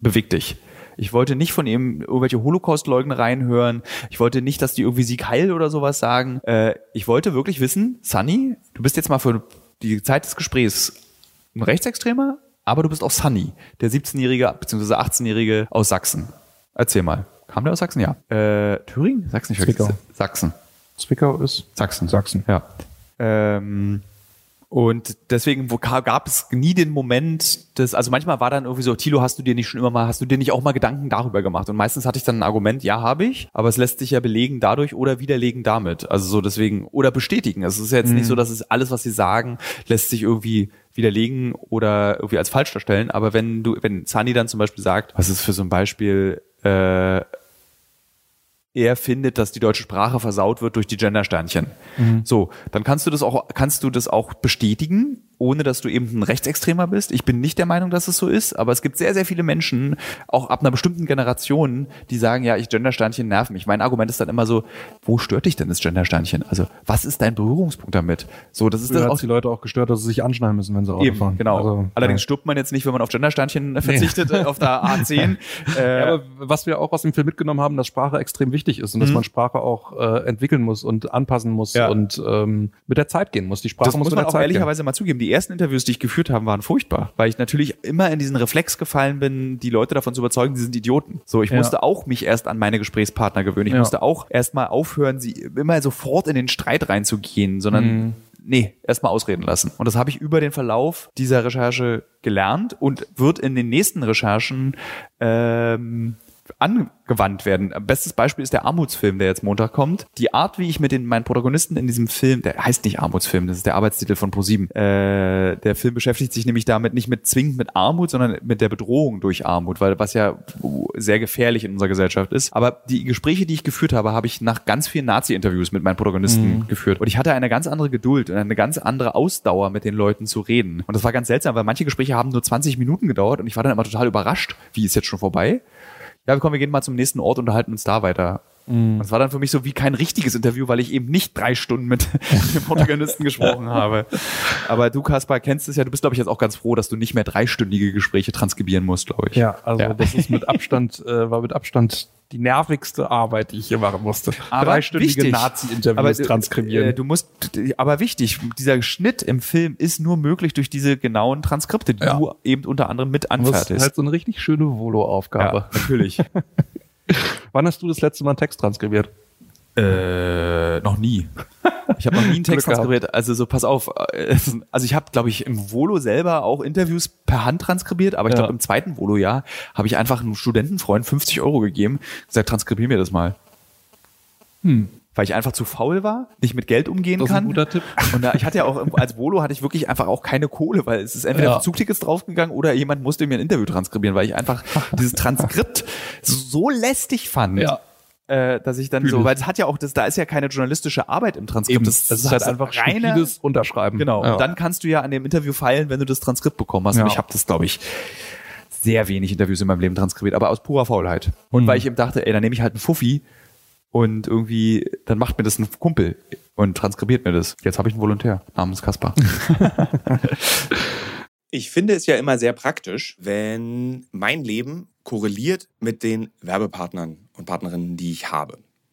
bewegt dich. Ich wollte nicht von ihm irgendwelche Holocaust-Leugnereien hören. Ich wollte nicht, dass die irgendwie Sieg heil oder sowas sagen. Äh, ich wollte wirklich wissen, Sunny, du bist jetzt mal für die Zeit des Gesprächs ein Rechtsextremer, aber du bist auch Sunny, der 17-Jährige bzw. 18-Jährige aus Sachsen. Erzähl mal. Kam der aus Sachsen? Ja. Äh, Thüringen? Sachsen? Ich Zwickau. Sachsen. Zwickau ist Sachsen. Sachsen. Ja. Ähm, und deswegen gab es nie den Moment, dass, also manchmal war dann irgendwie so, Tilo, hast du dir nicht schon immer mal, hast du dir nicht auch mal Gedanken darüber gemacht? Und meistens hatte ich dann ein Argument, ja, habe ich, aber es lässt sich ja belegen dadurch oder widerlegen damit. Also so deswegen, oder bestätigen. Es ist jetzt Mhm. nicht so, dass es alles, was sie sagen, lässt sich irgendwie widerlegen oder irgendwie als falsch darstellen. Aber wenn du, wenn Sunny dann zum Beispiel sagt, was ist für so ein Beispiel, äh, er findet, dass die deutsche Sprache versaut wird durch die Gendersternchen. So, dann kannst du das auch, kannst du das auch bestätigen, ohne dass du eben ein Rechtsextremer bist. Ich bin nicht der Meinung, dass es so ist, aber es gibt sehr, sehr viele Menschen, auch ab einer bestimmten Generation, die sagen, ja, ich Gendersternchen nerven mich. Mein Argument ist dann immer so, wo stört dich denn das Gendersternchen? Also, was ist dein Berührungspunkt damit? So, das ist Früher das hat auch die Leute auch gestört, dass sie sich anschneiden müssen, wenn sie Auto Eben, fahren. genau. Also, Allerdings ja. stirbt man jetzt nicht, wenn man auf Gendersternchen verzichtet, äh, auf der [LAUGHS] A10. Äh, Ja, aber was wir auch aus dem Film mitgenommen haben, dass Sprache extrem wichtig ist und dass man Sprache auch äh, entwickeln muss und anpassen muss Mhm. Ja. und ähm, mit der Zeit gehen muss. Die Sprache das muss mit man der auch Zeit gehen. ehrlicherweise mal zugeben. Die ersten Interviews, die ich geführt habe, waren furchtbar, weil ich natürlich immer in diesen Reflex gefallen bin, die Leute davon zu überzeugen, sie sind Idioten. So, ich Ja. musste auch mich erst an meine Gesprächspartner gewöhnen. Ich Ja. musste auch erst mal aufhören, sie immer sofort in den Streit reinzugehen, sondern Mhm. nee, erst mal ausreden lassen. Und das habe ich über den Verlauf dieser Recherche gelernt und wird in den nächsten Recherchen ähm, angewandt werden. Bestes Beispiel ist der Armutsfilm, der jetzt Montag kommt. Die Art, wie ich mit den meinen Protagonisten in diesem Film, der heißt nicht Armutsfilm, das ist der Arbeitstitel von ProSieben. Äh, der Film beschäftigt sich nämlich damit nicht mit zwingend mit Armut, sondern mit der Bedrohung durch Armut, weil was ja sehr gefährlich in unserer Gesellschaft ist. Aber die Gespräche, die ich geführt habe, habe ich nach ganz vielen Nazi-Interviews mit meinen Protagonisten geführt. Und ich hatte eine ganz andere Geduld und eine ganz andere Ausdauer, mit den Leuten zu reden. Und das war ganz seltsam, weil manche Gespräche haben nur 20 Minuten gedauert und ich war dann immer total überrascht, wie ist jetzt schon vorbei? Ja, komm, wir gehen mal zum nächsten Ort und unterhalten uns da weiter. Und es war dann für mich so wie kein richtiges Interview, weil ich eben nicht drei Stunden mit [LAUGHS] dem Protagonisten gesprochen habe. Aber du, Kaspar, kennst es ja. Du bist, glaube ich, jetzt auch ganz froh, dass du nicht mehr dreistündige Gespräche transkribieren musst, glaube ich. Ja, also Ja. das ist mit Abstand, [LAUGHS] äh, war mit Abstand die nervigste Arbeit, die ich hier machen musste. Aber Dreistündige. Nazi-Interviews äh, transkribieren. Äh, du musst, aber wichtig, dieser Schnitt im Film ist nur möglich durch diese genauen Transkripte, die Ja. du eben unter anderem mit das ist anfertigst. halt so eine richtig schöne Volo-Aufgabe. ja, natürlich. [LAUGHS] Wann hast du das letzte Mal einen Text transkribiert? Äh, noch nie. Ich habe noch nie einen [LAUGHS] Text transkribiert. Also so, pass auf. äh, Also ich habe, glaube ich, im Volo selber auch Interviews per Hand transkribiert, aber ich Ja. glaube, im zweiten Volo-Jahr habe ich einfach einem Studentenfreund 50 Euro gegeben, gesagt, transkribier mir das mal. Hm. Weil ich einfach zu faul war, nicht mit Geld umgehen Das ist kann. ein guter Tipp. Und da, ich hatte ja auch, als Volo hatte ich wirklich einfach auch keine Kohle, weil es ist entweder Ja. Zugtickets draufgegangen oder jemand musste mir ein Interview transkribieren, weil ich einfach [LAUGHS] dieses Transkript so lästig fand. Ja. Äh, dass ich dann Fühl so, weil es hat ja auch, das, da ist ja keine journalistische Arbeit im Transkript. Eben, das, ist halt einfach stupides Unterschreiben. Genau. Ja. Und dann kannst du ja an dem Interview feilen, wenn du das Transkript bekommen hast. Ja. Und ich habe das, glaube ich, sehr wenig Interviews in meinem Leben transkribiert, aber aus purer Faulheit. Und Mhm. weil ich eben dachte, ey, dann nehme ich halt einen Fuffi und irgendwie, dann macht mir das ein Kumpel und transkribiert mir das. Jetzt habe ich einen Volontär namens Kaspar. [LAUGHS] Ich finde es ja immer sehr praktisch, wenn mein Leben korreliert mit den Werbepartnern und Partnerinnen, die ich habe.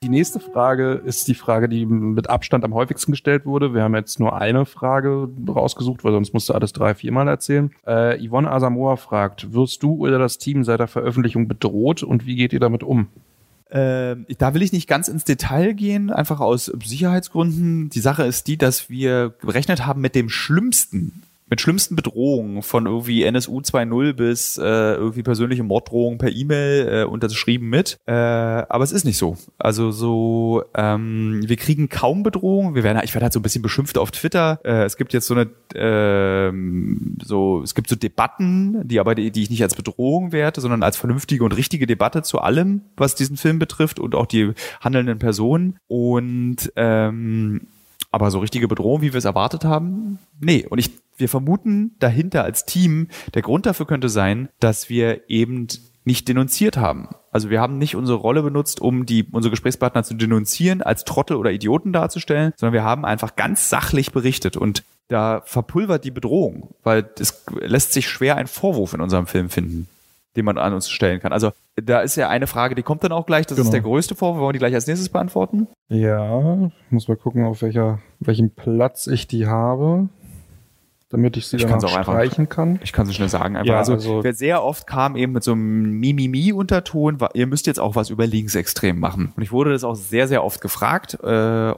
Die nächste Frage ist die Frage, die mit Abstand am häufigsten gestellt wurde. Wir haben jetzt nur eine Frage rausgesucht, weil sonst musst du alles drei, viermal erzählen. Äh, Yvonne Asamoah fragt, wirst du oder das Team seit der Veröffentlichung bedroht und wie geht ihr damit um? Ähm, da will ich nicht ganz ins Detail gehen, einfach aus Sicherheitsgründen. Die Sache ist die, dass wir gerechnet haben mit dem Schlimmsten mit schlimmsten Bedrohungen von irgendwie NSU 2.0 bis äh, irgendwie persönliche Morddrohungen per E-Mail äh, unterschrieben mit. Äh, aber es ist nicht so. Also so, ähm, wir kriegen kaum Bedrohungen. Wir werden, ich werde halt so ein bisschen beschimpft auf Twitter. Äh, es gibt jetzt so eine, äh, so, es gibt so Debatten, die aber die, die ich nicht als Bedrohung werte, sondern als vernünftige und richtige Debatte zu allem, was diesen Film betrifft und auch die handelnden Personen. Und ähm, aber so richtige Bedrohung, wie wir es erwartet haben, nee. Und ich, wir vermuten dahinter als Team, der Grund dafür könnte sein, dass wir eben nicht denunziert haben. Also wir haben nicht unsere Rolle benutzt, um die, unsere Gesprächspartner zu denunzieren, als Trottel oder Idioten darzustellen, sondern wir haben einfach ganz sachlich berichtet und da verpulvert die Bedrohung, weil es lässt sich schwer einen Vorwurf in unserem Film finden den man an uns stellen kann. Also da ist ja eine Frage, die kommt dann auch gleich. Das genau. ist der größte Vorwurf. Wollen wir die gleich als nächstes beantworten? Ja, muss mal gucken, auf welcher, welchem Platz ich die habe damit ich sie ich dann auch streichen einfach, kann. Ich kann sie schnell sagen. Einfach. Ja, also, also wer sehr oft kam eben mit so einem Mimimi-Unterton, ihr müsst jetzt auch was über Linksextrem machen. Und ich wurde das auch sehr, sehr oft gefragt, äh,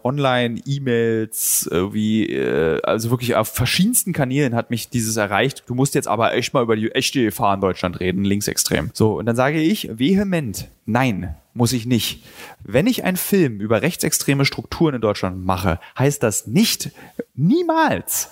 online, E-Mails, irgendwie, äh, also wirklich auf verschiedensten Kanälen hat mich dieses erreicht. Du musst jetzt aber echt mal über die echte Gefahr in Deutschland reden, linksextrem. So, und dann sage ich vehement, nein, muss ich nicht. Wenn ich einen Film über rechtsextreme Strukturen in Deutschland mache, heißt das nicht, niemals,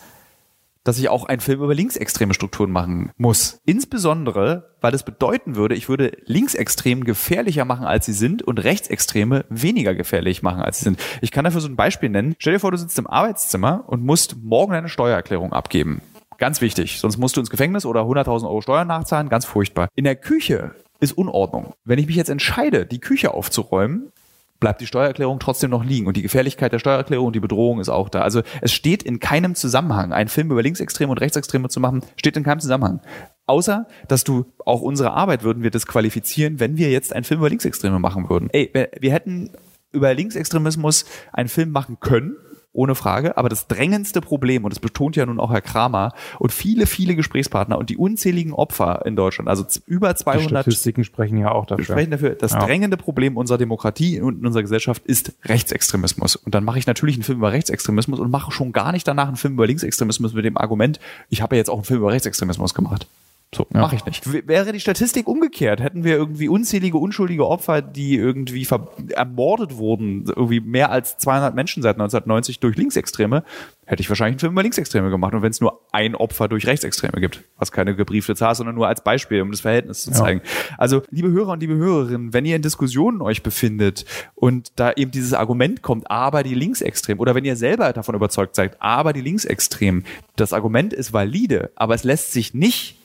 dass ich auch einen Film über linksextreme Strukturen machen muss. Insbesondere, weil das bedeuten würde, ich würde Linksextremen gefährlicher machen, als sie sind und Rechtsextreme weniger gefährlich machen, als sie sind. Ich kann dafür so ein Beispiel nennen. Stell dir vor, du sitzt im Arbeitszimmer und musst morgen deine Steuererklärung abgeben. Ganz wichtig, sonst musst du ins Gefängnis oder 100.000 Euro Steuern nachzahlen, ganz furchtbar. In der Küche ist Unordnung. Wenn ich mich jetzt entscheide, die Küche aufzuräumen, bleibt die Steuererklärung trotzdem noch liegen. Und die Gefährlichkeit der Steuererklärung und die Bedrohung ist auch da. Also es steht in keinem Zusammenhang. Einen Film über Linksextreme und Rechtsextreme zu machen, steht in keinem Zusammenhang. Außer, dass du auch unsere Arbeit würden wir disqualifizieren, wenn wir jetzt einen Film über Linksextreme machen würden. Ey, wir hätten über Linksextremismus einen Film machen können, ohne Frage. Aber das drängendste Problem, und das betont ja nun auch Herr Kramer und viele, viele Gesprächspartner und die unzähligen Opfer in Deutschland, also über 200 die Statistiken sprechen ja auch dafür. Sprechen dafür. Das ja. drängende Problem unserer Demokratie und unserer Gesellschaft ist Rechtsextremismus. Und dann mache ich natürlich einen Film über Rechtsextremismus und mache schon gar nicht danach einen Film über Linksextremismus mit dem Argument, ich habe ja jetzt auch einen Film über Rechtsextremismus gemacht. So, ja. mache ich nicht. W wäre die Statistik umgekehrt, hätten wir irgendwie unzählige unschuldige Opfer, die irgendwie ermordet wurden, irgendwie mehr als 200 Menschen seit 1990 durch Linksextreme, hätte ich wahrscheinlich einen Film über Linksextreme gemacht. Und wenn es nur ein Opfer durch Rechtsextreme gibt, was keine gebriefte Zahl ist, sondern nur als Beispiel, um das Verhältnis zu zeigen. Ja. Also, liebe Hörer und liebe Hörerinnen, wenn ihr in Diskussionen euch befindet und da eben dieses Argument kommt, aber die Linksextremen, oder wenn ihr selber davon überzeugt seid, aber die Linksextremen, das Argument ist valide, aber es lässt sich nicht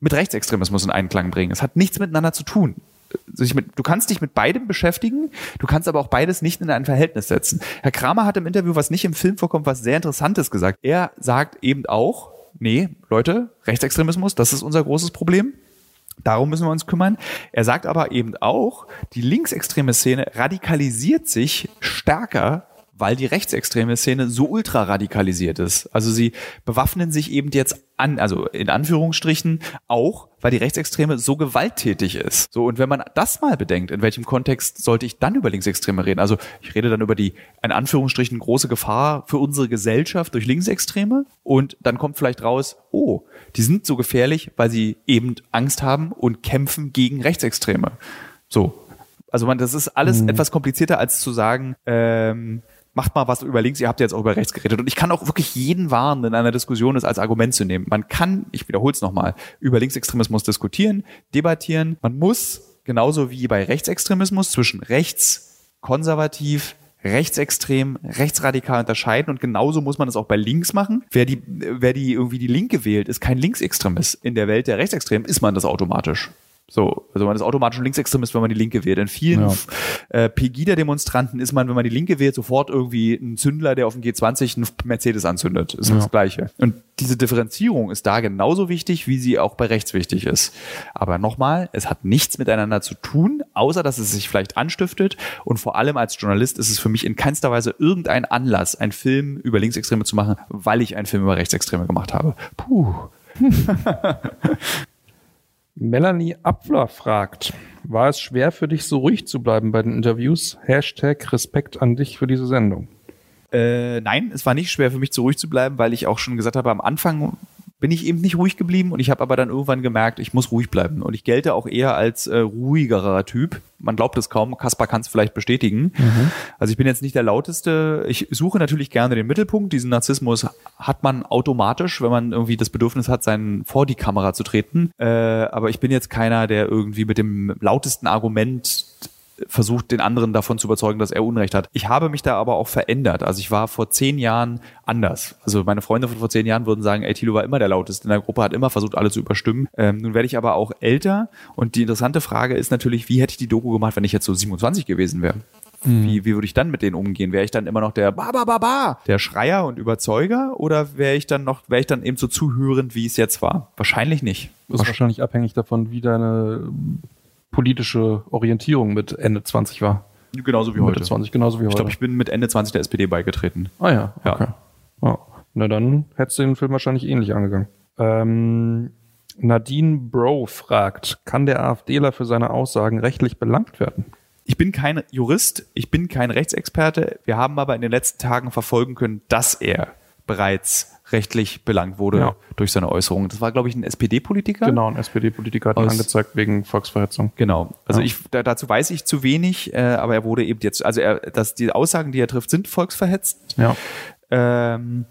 mit Rechtsextremismus in Einklang bringen. Es hat nichts miteinander zu tun. Du kannst dich mit beidem beschäftigen, du kannst aber auch beides nicht in ein Verhältnis setzen. Herr Kramer hat im Interview, was nicht im Film vorkommt, was sehr Interessantes gesagt. Er sagt eben auch, nee, Leute, Rechtsextremismus, das ist unser großes Problem. Darum müssen wir uns kümmern. Er sagt aber eben auch, die linksextreme Szene radikalisiert sich stärker weil die rechtsextreme Szene so ultra radikalisiert ist. Also sie bewaffnen sich eben jetzt an, also in Anführungsstrichen auch, weil die Rechtsextreme so gewalttätig ist. So, und wenn man das mal bedenkt, in welchem Kontext sollte ich dann über Linksextreme reden? Also ich rede dann über die, in Anführungsstrichen, große Gefahr für unsere Gesellschaft durch Linksextreme und dann kommt vielleicht raus, oh, die sind so gefährlich, weil sie eben Angst haben und kämpfen gegen Rechtsextreme. So. Also man, das ist alles mhm. etwas komplizierter als zu sagen, ähm, macht mal was über links, ihr habt jetzt auch über rechts geredet. Und ich kann auch wirklich jeden warnen, in einer Diskussion es als Argument zu nehmen. Man kann, ich wiederhole es nochmal, über Linksextremismus diskutieren, debattieren. Man muss, genauso wie bei Rechtsextremismus, zwischen rechts, konservativ, rechtsextrem, rechtsradikal unterscheiden und genauso muss man es auch bei links machen. Wer die, wer die irgendwie die Linke wählt, ist kein Linksextremist. In der Welt der Rechtsextremen ist man das automatisch. So, also man ist automatisch Linksextremist, wenn man die Linke wählt. In vielen ja. äh, Pegida-Demonstranten ist man, wenn man die Linke wählt, sofort irgendwie ein Zündler, der auf dem G20 einen Mercedes anzündet. Ist ja. das Gleiche. Und diese Differenzierung ist da genauso wichtig, wie sie auch bei rechts wichtig ist. Aber nochmal, es hat nichts miteinander zu tun, außer dass es sich vielleicht anstiftet. Und vor allem als Journalist ist es für mich in keinster Weise irgendein Anlass, einen Film über Linksextreme zu machen, weil ich einen Film über Rechtsextreme gemacht habe. Puh. [LAUGHS] Melanie Abler fragt, war es schwer für dich, so ruhig zu bleiben bei den Interviews? Hashtag Respekt an dich für diese Sendung. Äh, nein, es war nicht schwer für mich, so ruhig zu bleiben, weil ich auch schon gesagt habe, am Anfang bin ich eben nicht ruhig geblieben und ich habe aber dann irgendwann gemerkt, ich muss ruhig bleiben. Und ich gelte auch eher als äh, ruhigerer Typ. Man glaubt es kaum, Kaspar kann es vielleicht bestätigen. Mhm. Also ich bin jetzt nicht der lauteste. Ich suche natürlich gerne den Mittelpunkt. Diesen Narzissmus hat man automatisch, wenn man irgendwie das Bedürfnis hat, seinen vor die Kamera zu treten. Äh, aber ich bin jetzt keiner, der irgendwie mit dem lautesten Argument versucht, den anderen davon zu überzeugen, dass er Unrecht hat. Ich habe mich da aber auch verändert. Also ich war vor zehn Jahren anders. Also meine Freunde von vor zehn Jahren würden sagen, ey, Thilo war immer der lauteste in der Gruppe, hat immer versucht, alle zu überstimmen. Ähm, nun werde ich aber auch älter und die interessante Frage ist natürlich, wie hätte ich die Doku gemacht, wenn ich jetzt so 27 gewesen wäre? Mhm. Wie, wie würde ich dann mit denen umgehen? Wäre ich dann immer noch der Ba, ba, ba, ba, der Schreier und Überzeuger oder wäre ich dann noch, wäre ich dann eben so zuhörend, wie es jetzt war? Wahrscheinlich nicht. Das ist wahrscheinlich abhängig davon, wie deine politische Orientierung mit Ende 20 war. Genauso wie heute. 20, genauso wie heute. Ich glaube, ich bin mit Ende 20 der SPD beigetreten. Ah ja, okay. Ja. Oh. Na dann hättest du den Film wahrscheinlich ähnlich angegangen. Ähm, Nadine Bro fragt, kann der AfDler für seine Aussagen rechtlich belangt werden? Ich bin kein Jurist, ich bin kein Rechtsexperte. Wir haben aber in den letzten Tagen verfolgen können, dass er bereits rechtlich belangt wurde ja. durch seine Äußerungen. Das war, glaube ich, ein SPD-Politiker. Genau, ein SPD-Politiker hat ihn angezeigt wegen Volksverhetzung. Genau. Also ja. ich da, dazu weiß ich zu wenig, äh, aber er wurde eben jetzt, also er, dass die Aussagen, die er trifft, sind volksverhetzt. Ja. Ähm,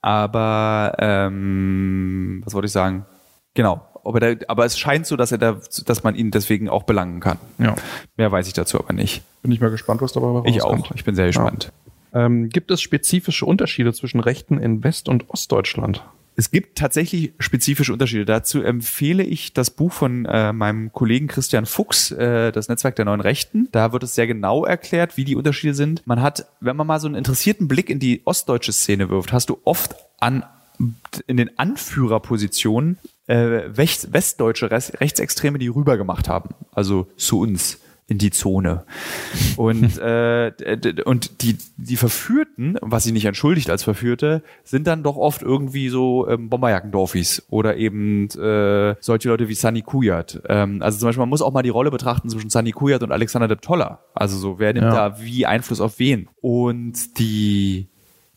aber ähm, was wollte ich sagen? Genau. Aber, da, aber es scheint so, dass er da, dass man ihn deswegen auch belangen kann. Ja. Mehr weiß ich dazu aber nicht. Bin ich mal gespannt, was dabei rauskommt. Ich auch. Ich bin sehr gespannt. Ja. Ähm, gibt es spezifische Unterschiede zwischen Rechten in West- und Ostdeutschland? Es gibt tatsächlich spezifische Unterschiede. Dazu empfehle ich das Buch von äh, meinem Kollegen Christian Fuchs, äh, das Netzwerk der neuen Rechten. Da wird es sehr genau erklärt, wie die Unterschiede sind. Man hat, wenn man mal so einen interessierten Blick in die ostdeutsche Szene wirft, hast du oft an in den Anführerpositionen äh, westdeutsche Rechtsextreme, die rübergemacht haben, also zu uns in die Zone. Und, [LAUGHS] äh, und die, die Verführten, was sie nicht entschuldigt als Verführte, sind dann doch oft irgendwie so ähm, Bomberjackendorfis oder eben äh, solche Leute wie Sunny Kujat. Ähm, also zum Beispiel, man muss auch mal die Rolle betrachten zwischen Sunny Kujat und Alexander de Toller. Also so, wer nimmt ja. da wie Einfluss auf wen? Und die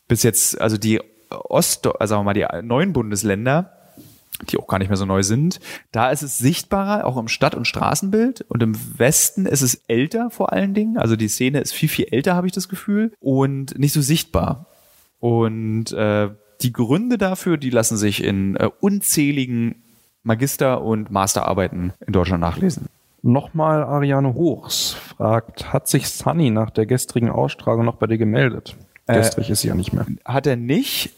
bis jetzt, also die Ost, also sagen wir mal, die neuen Bundesländer, die auch gar nicht mehr so neu sind. Da ist es sichtbarer, auch im Stadt- und Straßenbild. Und im Westen ist es älter vor allen Dingen. Also die Szene ist viel, viel älter, habe ich das Gefühl. Und nicht so sichtbar. Und äh, die Gründe dafür, die lassen sich in äh, unzähligen Magister- und Masterarbeiten in Deutschland nachlesen. Nochmal Ariane Hochs fragt, hat sich Sunny nach der gestrigen Ausstrahlung noch bei dir gemeldet? Äh, Gestrig ist sie ja nicht mehr. Hat er nicht,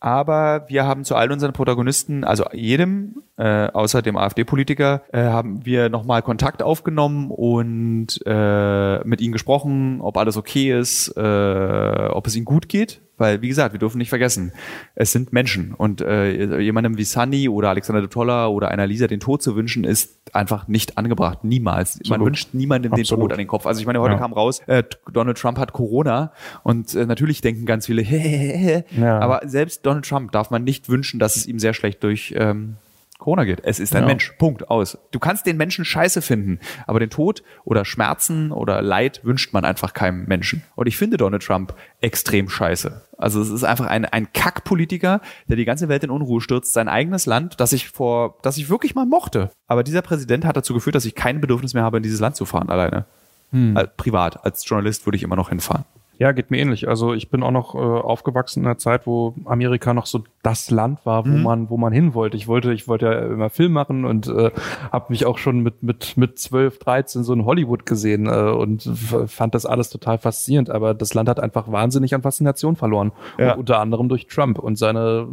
aber wir haben zu all unseren Protagonisten, also jedem, äh, außer dem AfD-Politiker, äh, haben wir nochmal Kontakt aufgenommen und äh, mit ihnen gesprochen, ob alles okay ist, äh, ob es ihnen gut geht. Weil, wie gesagt, wir dürfen nicht vergessen, es sind Menschen. Und äh, jemandem wie Sunny oder Alexander de Toller oder einer Lisa den Tod zu wünschen, ist einfach nicht angebracht. Niemals. Man Absolut. wünscht niemandem den Absolut. Tod an den Kopf. Also ich meine, heute Ja. kam raus, äh, Donald Trump hat Corona und äh, natürlich denken ganz viele, [LAUGHS] Ja. aber selbst Donald Trump darf man nicht wünschen, dass es ihm sehr schlecht durch ähm, Corona geht. Es ist ein Ja. Mensch. Punkt. Aus. Du kannst den Menschen scheiße finden, aber den Tod oder Schmerzen oder Leid wünscht man einfach keinem Menschen. Und ich finde Donald Trump extrem scheiße. Also es ist einfach ein, ein Kackpolitiker, der die ganze Welt in Unruhe stürzt, sein eigenes Land, das ich vor, das ich wirklich mal mochte. Aber dieser Präsident hat dazu geführt, dass ich kein Bedürfnis mehr habe, in dieses Land zu fahren alleine. Äh, privat, als Journalist würde ich immer noch hinfahren. Ja, geht mir ähnlich. Also ich bin auch noch äh, aufgewachsen in einer Zeit, wo Amerika noch so das Land war, wo man, wo man hin wollte. Ich wollte, ich wollte ja immer Film machen und äh, habe mich auch schon mit mit mit 12, 13 so in Hollywood gesehen äh, und fand das alles total faszinierend. Aber das Land hat einfach wahnsinnig an Faszination verloren. Ja. Unter anderem durch Trump und seine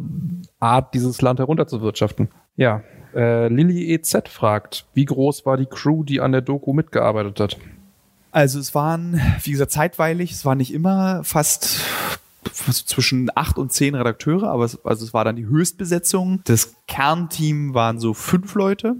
Art, dieses Land herunterzuwirtschaften. Ja. Äh, Lilly EZ fragt, wie groß war die Crew, die an der Doku mitgearbeitet hat? Also es waren, wie gesagt, zeitweilig, es waren nicht immer fast zwischen acht und zehn Redakteure, aber es, also es war dann die Höchstbesetzung. Das Kernteam waren so fünf Leute.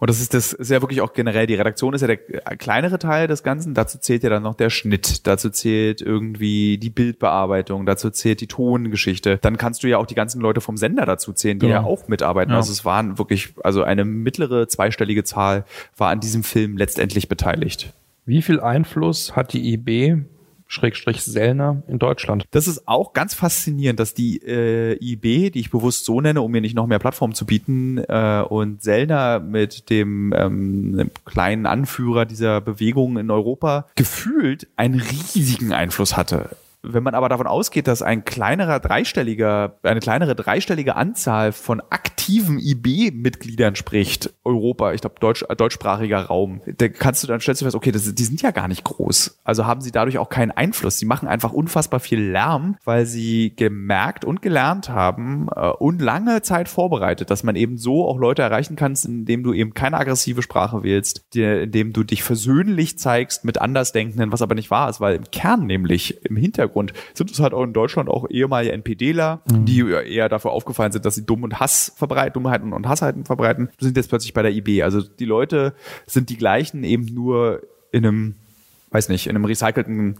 Und das ist das ist ja wirklich auch generell, die Redaktion ist ja der kleinere Teil des Ganzen. Dazu zählt ja dann noch der Schnitt, dazu zählt irgendwie die Bildbearbeitung, dazu zählt die Tongeschichte. Dann kannst du ja auch die ganzen Leute vom Sender dazu zählen, die Genau. ja auch mitarbeiten. Ja. Also es waren wirklich, also eine mittlere zweistellige Zahl war an diesem Film letztendlich beteiligt. Wie viel Einfluss hat die IB Schrägstrich Sellner in Deutschland? Das ist auch ganz faszinierend, dass die äh, IB, die ich bewusst so nenne, um mir nicht noch mehr Plattform zu bieten, äh, und Sellner mit dem ähm, kleinen Anführer dieser Bewegung in Europa gefühlt einen riesigen Einfluss hatte. Wenn man aber davon ausgeht, dass ein kleinerer dreistelliger, eine kleinere dreistellige Anzahl von aktiven IB-Mitgliedern spricht, Europa, ich glaube Deutsch, äh, deutschsprachiger Raum, da kannst du dann stellst du fest, okay, das, die sind ja gar nicht groß. Also haben sie dadurch auch keinen Einfluss. Sie machen einfach unfassbar viel Lärm, weil sie gemerkt und gelernt haben äh, und lange Zeit vorbereitet, dass man eben so auch Leute erreichen kannst, indem du eben keine aggressive Sprache wählst, dir- indem du dich versöhnlich zeigst mit Andersdenkenden, was aber nicht wahr ist, weil im Kern nämlich, im Hintergrund, sind es halt auch in Deutschland auch ehemalige NPDler, die eher dafür aufgefallen sind, dass sie Dumm und Hass verbreiten, Dummheiten und Hassheiten verbreiten, sind jetzt plötzlich bei der IB. Also die Leute sind die gleichen, eben nur in einem, weiß nicht, in einem recycelten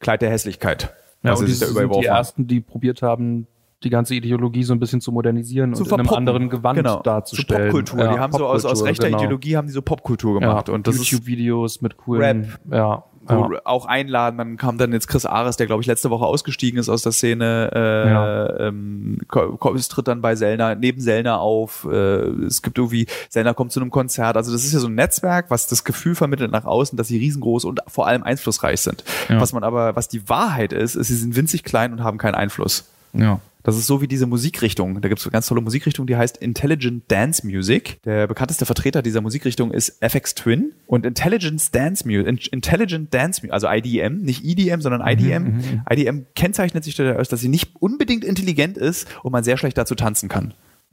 Kleid der Hässlichkeit. Ja, Also und die da sind die ersten, die probiert haben, die ganze Ideologie so ein bisschen zu modernisieren zu und in einem verpoppen. anderen Gewand genau. darzustellen. Zu Popkultur. Ja, die haben so aus, aus Popkultur, rechter genau. Ideologie haben die so Popkultur gemacht. Ja, und YouTube-Videos mit coolen, ja, wo ja. auch einladen. Dann kam dann jetzt Chris Ares, der glaube ich letzte Woche ausgestiegen ist aus der Szene. Äh, Ja. ähm, tritt dann bei Sellner, neben Sellner auf. Äh, es gibt irgendwie, Sellner kommt zu einem Konzert. Also das ist ja so ein Netzwerk, was das Gefühl vermittelt nach außen, dass sie riesengroß und vor allem einflussreich sind. Ja. Was man aber, was die Wahrheit ist, ist, sie sind winzig klein und haben keinen Einfluss. ja. Das ist so wie diese Musikrichtung. Da gibt es eine ganz tolle Musikrichtung, die heißt Intelligent Dance Music. Der bekannteste Vertreter dieser Musikrichtung ist FX Twin. Und Intelligent Dance Music, Intelligent Dance Music, also IDM, nicht EDM, sondern IDM. IDM kennzeichnet sich dadurch, dass sie nicht unbedingt intelligent ist und man sehr schlecht dazu tanzen kann. [LAUGHS]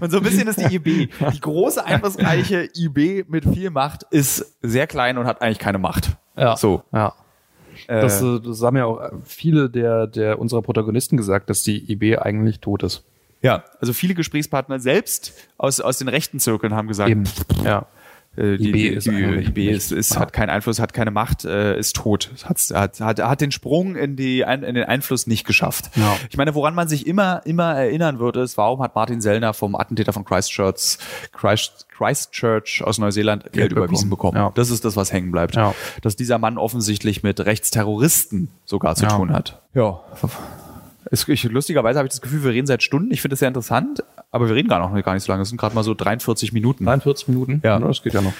und so ein bisschen ist die IB. Die große, einflussreiche IB mit viel Macht ist sehr klein und hat eigentlich keine Macht. Ja. So. Ja. Äh, Das, äh, das haben ja auch viele der, der unserer Protagonisten gesagt, dass die IB eigentlich tot ist. Ja, also viele Gesprächspartner selbst aus, aus den rechten Zirkeln haben gesagt, Eben. Ja. Äh, die, IB ist die, IB ist, ist, hat keinen Einfluss, hat keine Macht, äh, ist tot, hat, hat, hat, hat den Sprung in, die, in den Einfluss nicht geschafft. Ja. Ich meine, woran man sich immer, immer erinnern wird, ist, warum hat Martin Sellner vom Attentäter von Christchurch, Christ, Christchurch aus Neuseeland Geld, überwiesen bekommen. bekommen. Ja. Das ist das, was hängen bleibt. Ja. Dass dieser Mann offensichtlich mit Rechtsterroristen sogar zu tun hat. Ja. Es, ich, lustigerweise habe ich das Gefühl, wir reden seit Stunden. Ich finde das sehr interessant, aber wir reden gar noch gar nicht so lange. Es sind gerade mal so 43 Minuten. 43 Minuten? Ja. Das geht ja noch.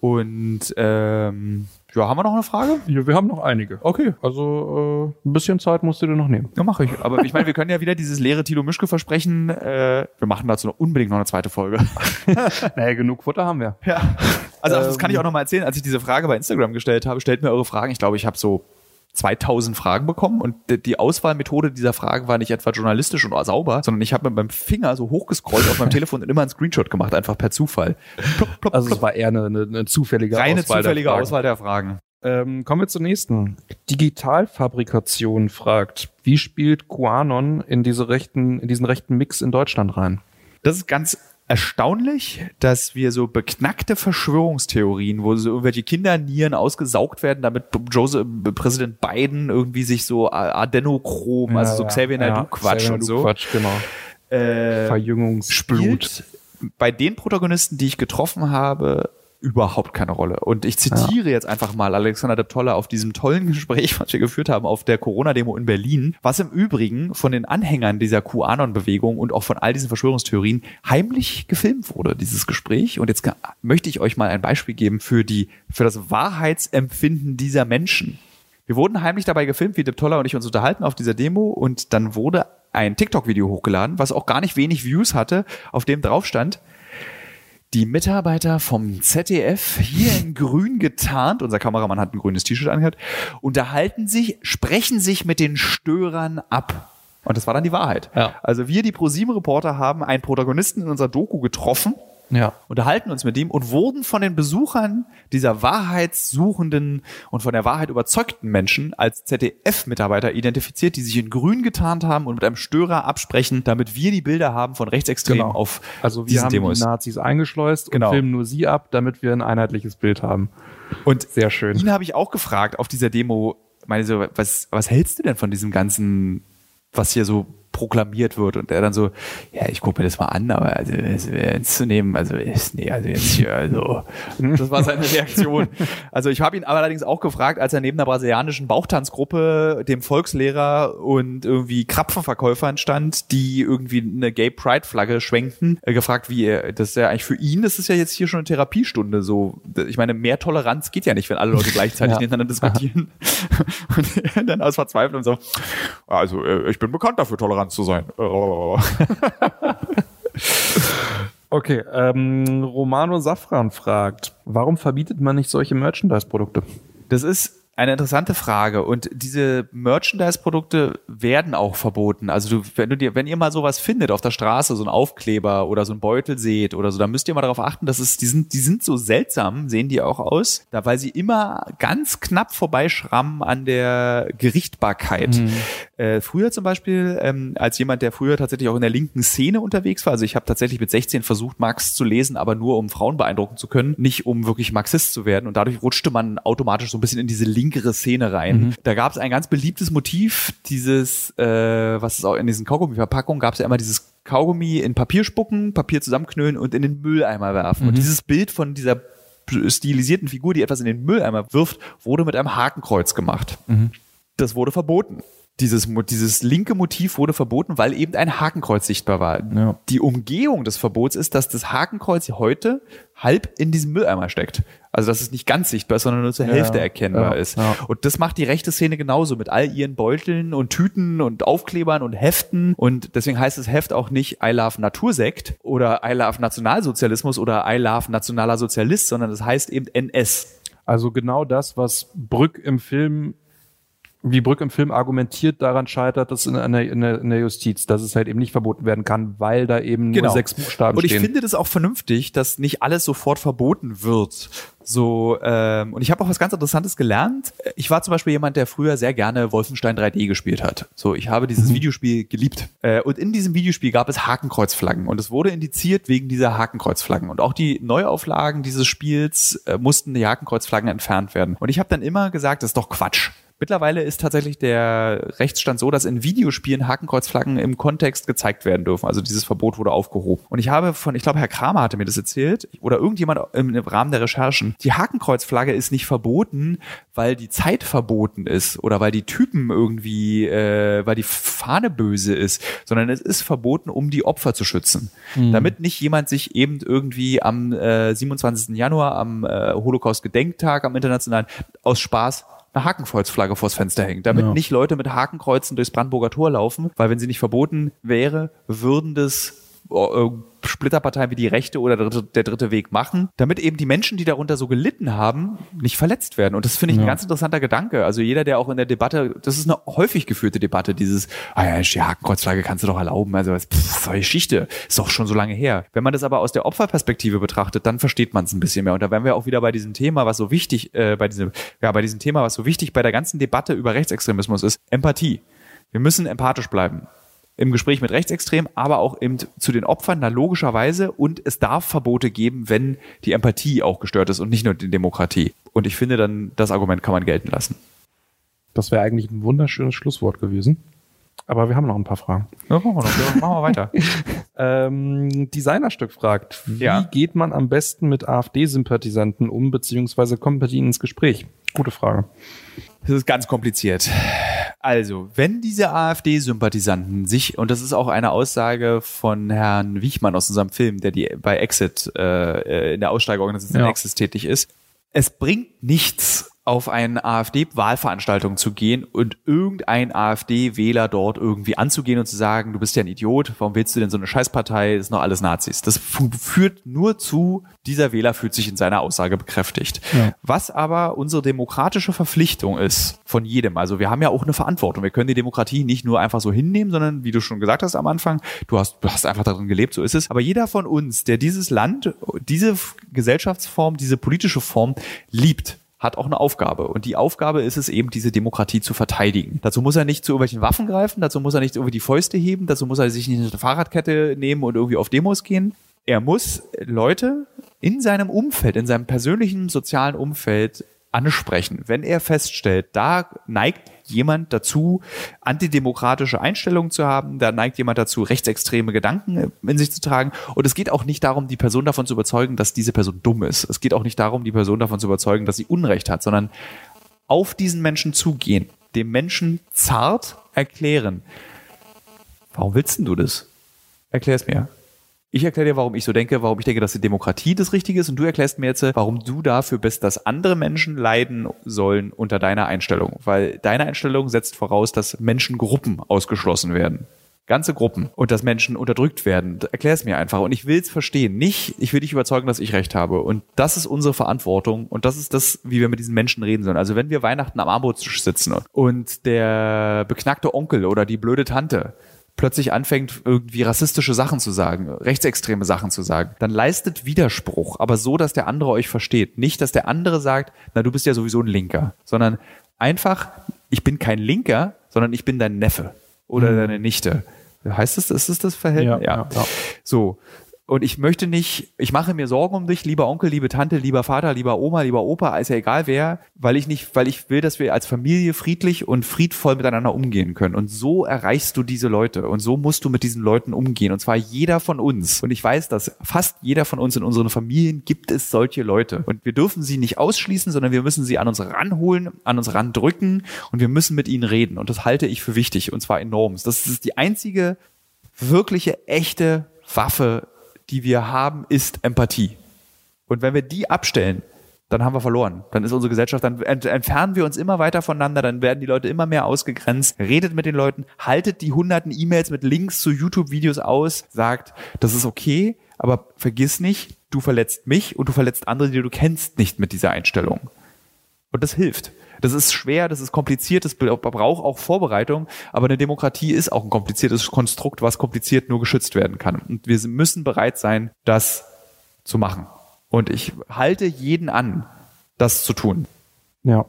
Und ähm, ja, haben wir noch eine Frage? Ja, wir haben noch einige. Okay. Also äh, ein bisschen Zeit musst du dir noch nehmen. Ja, mache ich. Aber ich meine, wir können ja wieder dieses leere Tilo Mischke versprechen. Äh, wir machen dazu noch unbedingt noch eine zweite Folge. [LAUGHS] naja, genug Futter haben wir. Ja. Also ach, das Ähm. kann ich auch noch mal erzählen. Als ich diese Frage bei Instagram gestellt habe, stellt mir eure Fragen. Ich glaube, ich habe so 2000 Fragen bekommen und die- Auswahlmethode dieser Fragen war nicht etwa journalistisch und sauber, sondern ich habe mit meinem Finger so hochgescrollt auf meinem Telefon und immer einen Screenshot gemacht, einfach per Zufall. Plopp, plopp, Also es plopp. war eher eine, eine, eine zufällige reine Auswahl der zufällige Fragen. Auswahl der Fragen. Ähm, kommen wir zur nächsten. Digitalfabrikation fragt, wie spielt QAnon in diese rechten, in diesen rechten Mix in Deutschland rein? Das ist ganz erstaunlich, dass wir so beknackte Verschwörungstheorien, wo so irgendwelche Kindernieren ausgesaugt werden, damit Joseph, Präsident Biden irgendwie sich so Adenochrom, also so Xavier Naidoo Quatsch Xavier und so, Quatsch, genau. äh, Verjüngungsblut. bei den Protagonisten, die ich getroffen habe, überhaupt keine Rolle. Und ich zitiere jetzt einfach mal Alexander de Tolle auf diesem tollen [LAUGHS] Gespräch, was wir geführt haben auf der Corona-Demo in Berlin, was im Übrigen von den Anhängern dieser QAnon-Bewegung und auch von all diesen Verschwörungstheorien heimlich gefilmt wurde, dieses Gespräch. Und jetzt kann- möchte ich euch mal ein Beispiel geben für die, für das Wahrheitsempfinden dieser Menschen. Wir wurden heimlich dabei gefilmt, wie Dip Toller und ich uns unterhalten auf dieser Demo und dann wurde ein TikTok-Video hochgeladen, was auch gar nicht wenig Views hatte, auf dem drauf stand, die Mitarbeiter vom ZDF, hier in grün getarnt, unser Kameramann hat ein grünes T-Shirt angehört, unterhalten sich, sprechen sich mit den Störern ab. Und das war dann die Wahrheit. Ja. Also wir, die ProSieben-Reporter, haben einen Protagonisten in unserer Doku getroffen, Ja. unterhalten uns mit ihm und wurden von den Besuchern dieser wahrheitssuchenden und von der Wahrheit überzeugten Menschen als ZDF-Mitarbeiter identifiziert, die sich in grün getarnt haben und mit einem Störer absprechen, damit wir die Bilder haben von Rechtsextremen Genau. auf Also wir haben Demos. die Nazis eingeschleust Genau. und filmen nur sie ab, damit wir ein einheitliches Bild haben. Und Sehr schön. ihn habe ich auch gefragt auf dieser Demo, meine so, was, was hältst du denn von diesem ganzen, was hier so proklamiert wird und er dann so, ja, ich gucke mir das mal an, aber also ernst zu nehmen, also ist, nee, also jetzt hier, also [LAUGHS] das war seine Reaktion. Also ich habe ihn aber allerdings auch gefragt, als er neben der brasilianischen Bauchtanzgruppe, dem Volkslehrer und irgendwie Krapfenverkäufern stand, die irgendwie eine Gay Pride Flagge schwenkten, äh, gefragt, wie er, das ist ja eigentlich für ihn, das ist ja jetzt hier schon eine Therapiestunde, so, ich meine, mehr Toleranz geht ja nicht, wenn alle Leute gleichzeitig Ja. miteinander diskutieren. [LAUGHS] Und dann aus Verzweiflung so, also äh, ich bin bekannt dafür, tolerant zu sein. [LAUGHS] Okay, ähm, Romano Safran fragt, warum verbietet man nicht solche Merchandise-Produkte? Das ist eine interessante Frage und diese Merchandise-Produkte werden auch verboten. Also du, wenn du dir, wenn ihr mal sowas findet auf der Straße, so ein Aufkleber oder so ein Beutel seht oder so, dann müsst ihr mal darauf achten, dass es, die sind, die sind so seltsam, sehen die auch aus, da, weil sie immer ganz knapp vorbeischrammen an der Gerichtbarkeit. Äh, früher zum Beispiel, ähm, als jemand, der früher tatsächlich auch in der linken Szene unterwegs war, also ich habe tatsächlich mit 16 versucht, Marx zu lesen, aber nur um Frauen beeindrucken zu können, nicht um wirklich Marxist zu werden. Und dadurch rutschte man automatisch so ein bisschen in diese linkere Szene rein. Da gab es ein ganz beliebtes Motiv, dieses, äh, was es auch in diesen Kaugummi-Verpackungen gab es ja immer dieses Kaugummi in Papier spucken, Papier zusammenknüllen und in den Mülleimer werfen. Und dieses Bild von dieser stilisierten Figur, die etwas in den Mülleimer wirft, wurde mit einem Hakenkreuz gemacht. Das wurde verboten. Dieses, dieses linke Motiv wurde verboten, weil eben ein Hakenkreuz sichtbar war. Ja. Die Umgehung des Verbots ist, dass das Hakenkreuz heute halb in diesem Mülleimer steckt. Also dass es nicht ganz sichtbar ist, sondern nur zur Hälfte erkennbar ja, ist. ja. Und das macht die rechte Szene genauso mit all ihren Beuteln und Tüten und Aufklebern und Heften. Und deswegen heißt das Heft auch nicht I Love Natursekt oder I Love Nationalsozialismus oder I Love Nationaler Sozialist, sondern das heißt eben NS. Also genau das, was Brück im Film, wie Brück im Film argumentiert, daran scheitert, dass in, in, der, in, der, in der Justiz, dass es halt eben nicht verboten werden kann, weil da eben nur sechs Buchstaben Genau. Und ich stehen. finde das auch vernünftig, dass nicht alles sofort verboten wird. So, ähm, und ich habe auch was ganz Interessantes gelernt. Ich war zum Beispiel jemand, der früher sehr gerne Wolfenstein 3D gespielt hat. So, ich habe dieses Videospiel geliebt. Äh, und in diesem Videospiel gab es Hakenkreuzflaggen und es wurde indiziert wegen dieser Hakenkreuzflaggen. Und auch die Neuauflagen dieses Spiels äh, mussten die Hakenkreuzflaggen entfernt werden. Und ich habe dann immer gesagt, das ist doch Quatsch. Mittlerweile ist tatsächlich der Rechtsstand so, dass in Videospielen Hakenkreuzflaggen im Kontext gezeigt werden dürfen. Also dieses Verbot wurde aufgehoben. Und ich habe von, ich glaube, Herr Kramer hatte mir das erzählt, oder irgendjemand im Rahmen der Recherchen, die Hakenkreuzflagge ist nicht verboten, weil die Zeit verboten ist oder weil die Typen irgendwie, äh, weil die Fahne böse ist, sondern es ist verboten, um die Opfer zu schützen. Mhm. Damit nicht jemand sich eben irgendwie am äh, 27. Januar, am äh, Holocaust-Gedenktag, am internationalen, aus Spaß eine Hakenkreuzflagge vors Fenster hängt, damit ja. nicht Leute mit Hakenkreuzen durchs Brandenburger Tor laufen, weil wenn sie nicht verboten wäre, würden das äh, Splitterparteien wie die Rechte oder der dritte, Weg machen, damit eben die Menschen, die darunter so gelitten haben, nicht verletzt werden. Und das finde ich ja. ein ganz interessanter Gedanke. Also jeder, der auch in der Debatte, das ist eine häufig geführte Debatte, dieses, ah ja, die Hakenkreuzflagge kannst du doch erlauben. Also pff, so Geschichte, ist doch schon so lange her. Wenn man das aber aus der Opferperspektive betrachtet, dann versteht man es ein bisschen mehr. Und da wären wir auch wieder bei diesem Thema, was so wichtig, äh, bei diesem, ja, bei diesem Thema, was so wichtig bei der ganzen Debatte über Rechtsextremismus ist, Empathie. Wir müssen empathisch bleiben im Gespräch mit Rechtsextremen, aber auch eben zu den Opfern, na logischerweise. Und es darf Verbote geben, wenn die Empathie auch gestört ist und nicht nur die Demokratie. Und ich finde dann, das Argument kann man gelten lassen. Das wäre eigentlich ein wunderschönes Schlusswort gewesen. Aber wir haben noch ein paar Fragen. Ja, machen wir, noch. machen wir weiter. [LAUGHS] ähm, Designerstück fragt, wie ja. geht man am besten mit AfD-Sympathisanten um, beziehungsweise kommt mit ihnen ins Gespräch? Gute Frage. Das ist ganz kompliziert. Also, wenn diese AfD-Sympathisanten sich, und das ist auch eine Aussage von Herrn Wiechmann aus unserem Film, der die bei Exit äh, in der Aussteigerorganisation ja. Exit tätig ist, es bringt nichts, auf eine AfD-Wahlveranstaltung zu gehen und irgendein AfD-Wähler dort irgendwie anzugehen und zu sagen, du bist ja ein Idiot, warum willst du denn so eine Scheißpartei, das sind doch alles Nazis. Das führt nur zu, dieser Wähler fühlt sich in seiner Aussage bekräftigt. Ja. Was aber unsere demokratische Verpflichtung ist von jedem, also wir haben ja auch eine Verantwortung. Wir können die Demokratie nicht nur einfach so hinnehmen, sondern wie du schon gesagt hast am Anfang, du hast, du hast einfach darin gelebt, so ist es. Aber jeder von uns, der dieses Land, diese Gesellschaftsform, diese politische Form liebt, hat auch eine Aufgabe. Und die Aufgabe ist es eben, diese Demokratie zu verteidigen. Dazu muss er nicht zu irgendwelchen Waffen greifen, dazu muss er nicht irgendwie die Fäuste heben, dazu muss er sich nicht eine Fahrradkette nehmen und irgendwie auf Demos gehen. Er muss Leute in seinem Umfeld, in seinem persönlichen sozialen Umfeld ansprechen. Wenn er feststellt, da neigt jemand dazu, antidemokratische Einstellungen zu haben, da neigt jemand dazu, rechtsextreme Gedanken in sich zu tragen. Und es geht auch nicht darum, die Person davon zu überzeugen, dass diese Person dumm ist. Es geht auch nicht darum, die Person davon zu überzeugen, dass sie Unrecht hat, sondern auf diesen Menschen zugehen, dem Menschen zart erklären. Warum willst denn du das? Erklär es mir. Ich erkläre dir, warum ich so denke, warum ich denke, dass die Demokratie das Richtige ist und du erklärst mir jetzt, warum du dafür bist, dass andere Menschen leiden sollen unter deiner Einstellung. Weil deine Einstellung setzt voraus, dass Menschengruppen ausgeschlossen werden. Ganze Gruppen und dass Menschen unterdrückt werden. Erklär es mir einfach. Und ich will es verstehen. Nicht, ich will dich überzeugen, dass ich recht habe. Und das ist unsere Verantwortung. Und das ist das, wie wir mit diesen Menschen reden sollen. Also wenn wir Weihnachten am Armutstisch sitzen und der beknackte Onkel oder die blöde Tante plötzlich anfängt, irgendwie rassistische Sachen zu sagen, rechtsextreme Sachen zu sagen, dann leistet Widerspruch, aber so, dass der andere euch versteht. Nicht, dass der andere sagt, na, du bist ja sowieso ein Linker, sondern einfach, ich bin kein Linker, sondern ich bin dein Neffe oder mhm. deine Nichte. Heißt das, ist das das Verhältnis? Ja, ja. ja. So. Und ich möchte nicht, ich mache mir Sorgen um dich, lieber Onkel, liebe Tante, lieber Vater, lieber Oma, lieber Opa, ist ja egal wer, weil ich nicht, weil ich will, dass wir als Familie friedlich und friedvoll miteinander umgehen können. Und so erreichst du diese Leute. Und so musst du mit diesen Leuten umgehen. Und zwar jeder von uns. Und ich weiß, dass fast jeder von uns in unseren Familien gibt es solche Leute. Und wir dürfen sie nicht ausschließen, sondern wir müssen sie an uns ranholen, an uns randrücken und wir müssen mit ihnen reden. Und das halte ich für wichtig. Und zwar enorm. Das ist die einzige wirkliche, echte Waffe die wir haben, ist Empathie. Und wenn wir die abstellen, dann haben wir verloren. Dann ist unsere Gesellschaft, dann entfernen wir uns immer weiter voneinander, dann werden die Leute immer mehr ausgegrenzt. Redet mit den Leuten, haltet die hunderten E-Mails mit Links zu YouTube-Videos aus, sagt, das ist okay, aber vergiss nicht, du verletzt mich und du verletzt andere, die du kennst, nicht mit dieser Einstellung. Und das hilft. Das ist schwer, das ist kompliziert, das braucht auch Vorbereitung, aber eine Demokratie ist auch ein kompliziertes Konstrukt, was kompliziert nur geschützt werden kann. Und wir müssen bereit sein, das zu machen. Und ich halte jeden an, das zu tun. Ja.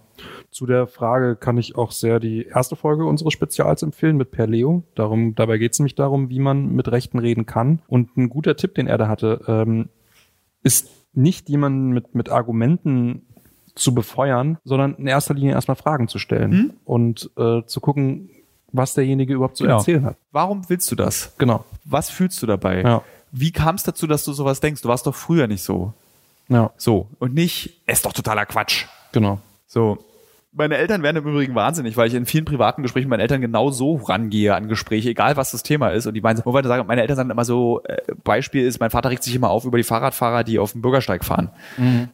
Zu der Frage kann ich auch sehr die erste Folge unseres Spezials empfehlen mit Per Leo. Darum, dabei geht es nämlich darum, wie man mit Rechten reden kann. Und ein guter Tipp, den er da hatte, ähm, ist nicht jemanden mit, mit Argumenten zu befeuern, sondern in erster Linie erstmal Fragen zu stellen Hm? und äh, zu gucken, was derjenige überhaupt zu Genau. erzählen hat. Warum willst du das? Genau. Was fühlst du dabei? Ja. Wie kam es dazu, dass du sowas denkst? Du warst doch früher nicht so. Ja, So. Und nicht, es ist doch totaler Quatsch. genau. So. Meine Eltern werden im Übrigen wahnsinnig, weil ich in vielen privaten Gesprächen mit meinen Eltern genau so rangehe an Gespräche, egal was das Thema ist. Und die meinen, wobei sagen, meine Eltern sagen immer so, äh, Beispiel ist, mein Vater regt sich immer auf über die Fahrradfahrer, die auf dem Bürgersteig fahren.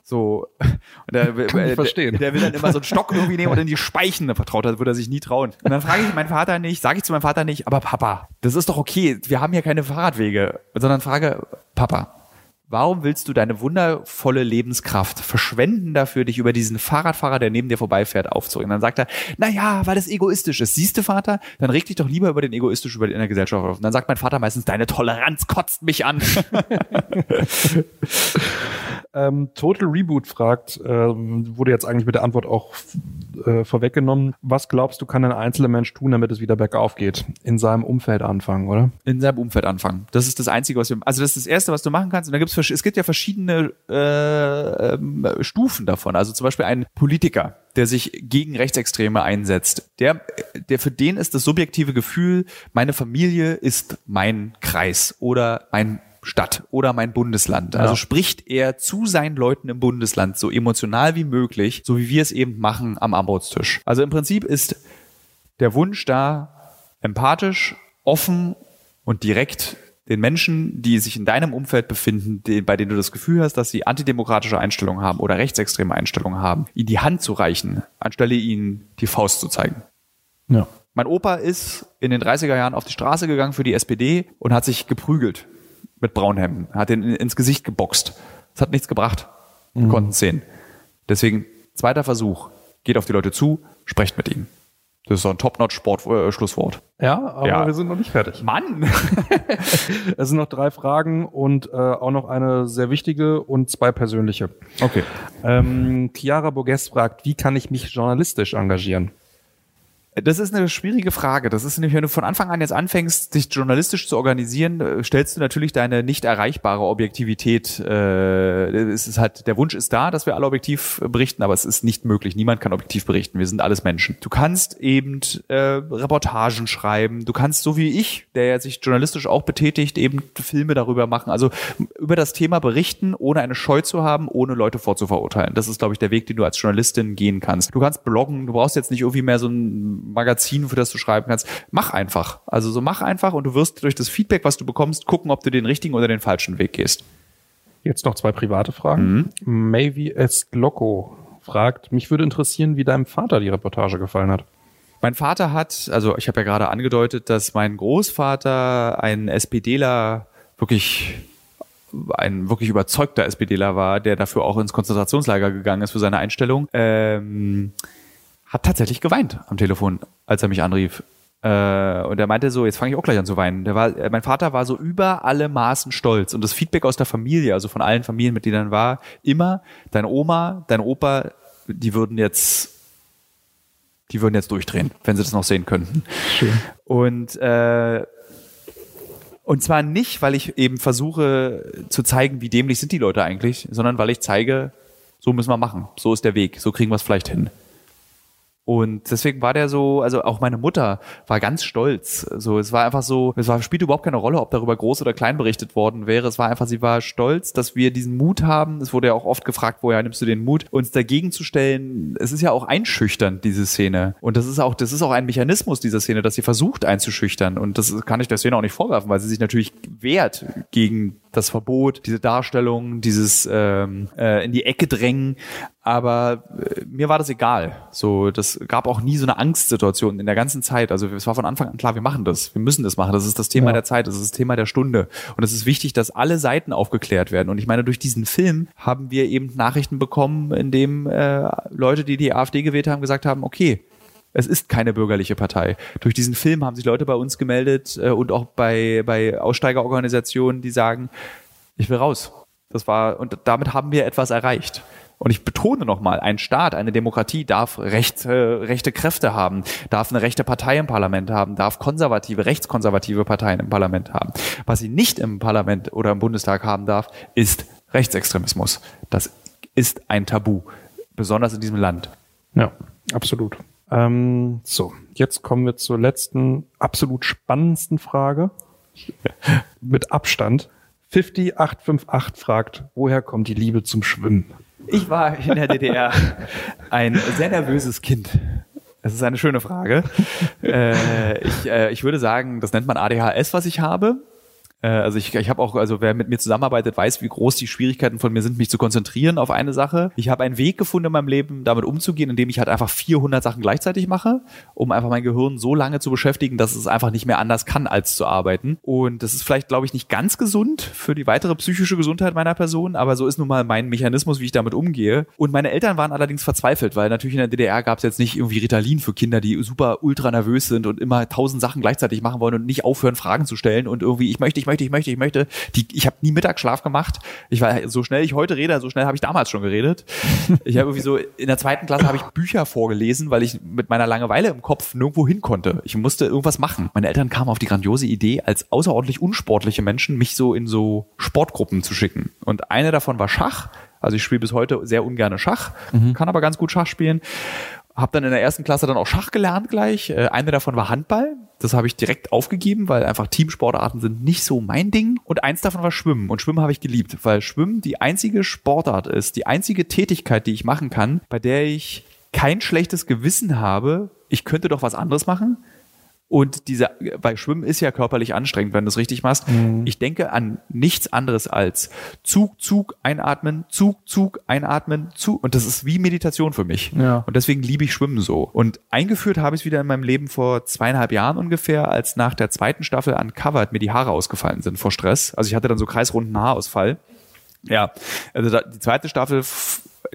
So. Und der, [LAUGHS] äh. Der, der will dann immer so einen Stock irgendwie nehmen und in [LAUGHS] die Speichen vertraut, das würde er sich nie trauen. Und dann frage ich meinen Vater nicht, sage ich zu meinem Vater nicht, aber Papa, das ist doch okay, wir haben hier keine Fahrradwege, sondern frage, Papa, Warum willst du deine wundervolle Lebenskraft verschwenden dafür, dich über diesen Fahrradfahrer, der neben dir vorbeifährt, aufzuregen? Dann sagt er, na ja, weil das egoistisch ist. Siehst du, Vater? Dann reg dich doch lieber über den egoistisch über in der Gesellschaft auf. Und dann sagt mein Vater meistens, deine Toleranz kotzt mich an. [LAUGHS] [LAUGHS] Ähm, Total Reboot fragt, ähm, wurde jetzt eigentlich mit der Antwort auch äh, vorweggenommen. Was glaubst du, kann ein einzelner Mensch tun, damit es wieder bergauf geht? In seinem Umfeld anfangen, oder? in seinem Umfeld anfangen. Das ist das Einzige, was wir, also das ist das Erste, was du machen kannst. Und da gibt's, es gibt ja verschiedene äh, ähm, Stufen davon. Also zum Beispiel ein Politiker, der sich gegen Rechtsextreme einsetzt. Der, der für den ist das subjektive Gefühl, meine Familie ist mein Kreis oder mein Stadt oder mein Bundesland. Also spricht er zu seinen Leuten im Bundesland so emotional wie möglich, so wie wir es eben machen am Armutstisch. Also im Prinzip ist der Wunsch da, empathisch, offen und direkt den Menschen, die sich in deinem Umfeld befinden, die, bei denen du das Gefühl hast, dass sie antidemokratische Einstellungen haben oder rechtsextreme Einstellungen haben, ihnen die Hand zu reichen, anstelle ihnen die Faust zu zeigen. Ja. Mein Opa ist in den 30er Jahren auf die Straße gegangen für die SPD und hat sich geprügelt mit Braunhemden, hat ihn ins Gesicht geboxt. Das hat nichts gebracht. Wir konnten es sehen. Deswegen, zweiter Versuch, geht auf die Leute zu, sprecht mit ihnen. Das ist so ein Top-Notch-Schlusswort. Ja, aber Ja. wir sind noch nicht fertig. Mann! [LAUGHS] Es sind noch drei Fragen und äh, auch noch eine sehr wichtige und zwei persönliche. Okay. Ähm, Chiara Borges fragt, wie kann ich mich journalistisch engagieren? Das ist eine schwierige Frage. Das ist nämlich, wenn du von Anfang an jetzt anfängst, dich journalistisch zu organisieren, äh, stellst du natürlich deine nicht erreichbare Objektivität. Äh, es ist halt, der Wunsch ist da, dass wir alle objektiv berichten, aber es ist nicht möglich. Niemand kann objektiv berichten. Wir sind alles Menschen. Du kannst eben äh, Reportagen schreiben. Du kannst, so wie ich, der sich journalistisch auch betätigt, eben Filme darüber machen. Also über das Thema berichten, ohne eine Scheu zu haben, ohne Leute vorzuverurteilen. Das ist, glaube ich, der Weg, den du als Journalistin gehen kannst. Du kannst bloggen. Du brauchst jetzt nicht irgendwie mehr so ein Magazin, für das du schreiben kannst. Mach einfach. Also so mach einfach und du wirst durch das Feedback, was du bekommst, gucken, ob du den richtigen oder den falschen Weg gehst. Jetzt noch zwei private Fragen. Maybe S. Glocco fragt, mich würde interessieren, wie deinem Vater die Reportage gefallen hat. Mein Vater hat, also ich habe ja gerade angedeutet, dass mein Großvater ein SPDler wirklich ein wirklich überzeugter SPDler war, der dafür auch ins Konzentrationslager gegangen ist für seine Einstellung, ähm, hat tatsächlich geweint am Telefon, als er mich anrief. Äh, und er meinte so, jetzt fange ich auch gleich an zu weinen. Der war, äh, mein Vater war so über alle Maßen stolz. Und das Feedback aus der Familie, also von allen Familienmitgliedern war immer, deine Oma, dein Opa, die würden jetzt die würden jetzt durchdrehen, wenn sie das noch sehen könnten. Schön. Und äh, und zwar nicht, weil ich eben versuche zu zeigen, wie dämlich sind die Leute eigentlich, sondern weil ich zeige, so müssen wir machen, so ist der Weg, so kriegen wir es vielleicht hin. Und deswegen war der so, also auch meine Mutter war ganz stolz. So, es war einfach so, es war, spielte überhaupt keine Rolle, ob darüber groß oder klein berichtet worden wäre. Es war einfach, sie war stolz, dass wir diesen Mut haben. Es wurde ja auch oft gefragt, woher nimmst du den Mut, uns dagegen zu stellen. Es ist ja auch einschüchternd, diese Szene. Und das ist auch, das ist auch ein Mechanismus dieser Szene, dass sie versucht einzuschüchtern. Und das kann ich der Szene auch nicht vorwerfen, weil sie sich natürlich wehrt gegen das Verbot, diese Darstellung, dieses ähm, äh, in die Ecke drängen. Aber äh, mir war das egal. So, das gab auch nie so eine Angstsituation in der ganzen Zeit. Also es war von Anfang an klar, wir machen das, wir müssen das machen. Das ist das Thema Ja. der Zeit, das ist das Thema der Stunde. Und es ist wichtig, dass alle Seiten aufgeklärt werden. Und ich meine, durch diesen Film haben wir eben Nachrichten bekommen, in dem äh, Leute, die die AfD gewählt haben, gesagt haben, okay, es ist keine bürgerliche Partei. Durch diesen Film haben sich Leute bei uns gemeldet äh, und auch bei, bei Aussteigerorganisationen, die sagen, ich will raus. Das war, und damit haben wir etwas erreicht. Und ich betone nochmal, ein Staat, eine Demokratie darf recht, äh, rechte Kräfte haben, darf eine rechte Partei im Parlament haben, darf konservative, rechtskonservative Parteien im Parlament haben. Was sie nicht im Parlament oder im Bundestag haben darf, ist Rechtsextremismus. Das ist ein Tabu. Besonders in diesem Land. Ja, absolut. Ähm, so, jetzt kommen wir zur letzten, absolut spannendsten Frage. [LAUGHS] Mit Abstand. 50858 fragt, woher kommt die Liebe zum Schwimmen? Ich war in der DDR ein sehr nervöses Kind. Das ist eine schöne Frage. äh, ich, äh, ich würde sagen, das nennt man ADHS, was ich habe. Äh, also ich, ich habe auch, also wer mit mir zusammenarbeitet, weiß, wie groß die Schwierigkeiten von mir sind, mich zu konzentrieren auf eine Sache. Ich habe einen Weg gefunden in meinem Leben, damit umzugehen, indem ich halt einfach 400 Sachen gleichzeitig mache, um einfach mein Gehirn so lange zu beschäftigen, dass es einfach nicht mehr anders kann, als zu arbeiten. Und das ist vielleicht, glaube ich, nicht ganz gesund für die weitere psychische Gesundheit meiner Person, aber so ist nun mal mein Mechanismus, wie ich damit umgehe. Und meine Eltern waren allerdings verzweifelt, weil natürlich in der DDR gab es jetzt nicht irgendwie Ritalin für Kinder, die super ultra nervös sind und immer tausend Sachen gleichzeitig machen wollen und nicht aufhören, Fragen zu stellen und irgendwie, ich möchte, ich möchte, ich möchte, ich möchte. Die, ich habe nie Mittagsschlaf gemacht. Ich war so schnell ich heute rede, so schnell habe ich damals schon geredet. Ich habe irgendwie so in der zweiten Klasse habe ich Bücher vorgelesen, weil ich mit meiner Langeweile im Kopf nirgendwo hin konnte. Ich musste irgendwas machen. Meine Eltern kamen auf die grandiose Idee, als außerordentlich unsportliche Menschen mich so in so Sportgruppen zu schicken. Und eine davon war Schach. Also ich spiele bis heute sehr ungerne Schach, kann aber ganz gut Schach spielen. Habe dann in der ersten Klasse dann auch Schach gelernt gleich. Äh, eine davon war Handball. Das habe ich direkt aufgegeben, weil einfach Teamsportarten sind nicht so mein Ding. Und eins davon war Schwimmen. Und Schwimmen habe ich geliebt, weil Schwimmen die einzige Sportart ist, die einzige Tätigkeit, die ich machen kann, bei der ich kein schlechtes Gewissen habe. Ich könnte doch was anderes machen. Und dieser, weil Schwimmen ist ja körperlich anstrengend, wenn du es richtig machst. Ich denke an nichts anderes als Zug, Zug, einatmen, Zug, Zug, einatmen, Zug. Und das ist wie Meditation für mich. Ja. Und deswegen liebe ich Schwimmen so. Und eingeführt habe ich es wieder in meinem Leben vor zweieinhalb Jahren ungefähr, als nach der zweiten Staffel Uncovered mir die Haare ausgefallen sind vor Stress. Also ich hatte dann so kreisrunden Haarausfall. Ja, also da, die zweite Staffel,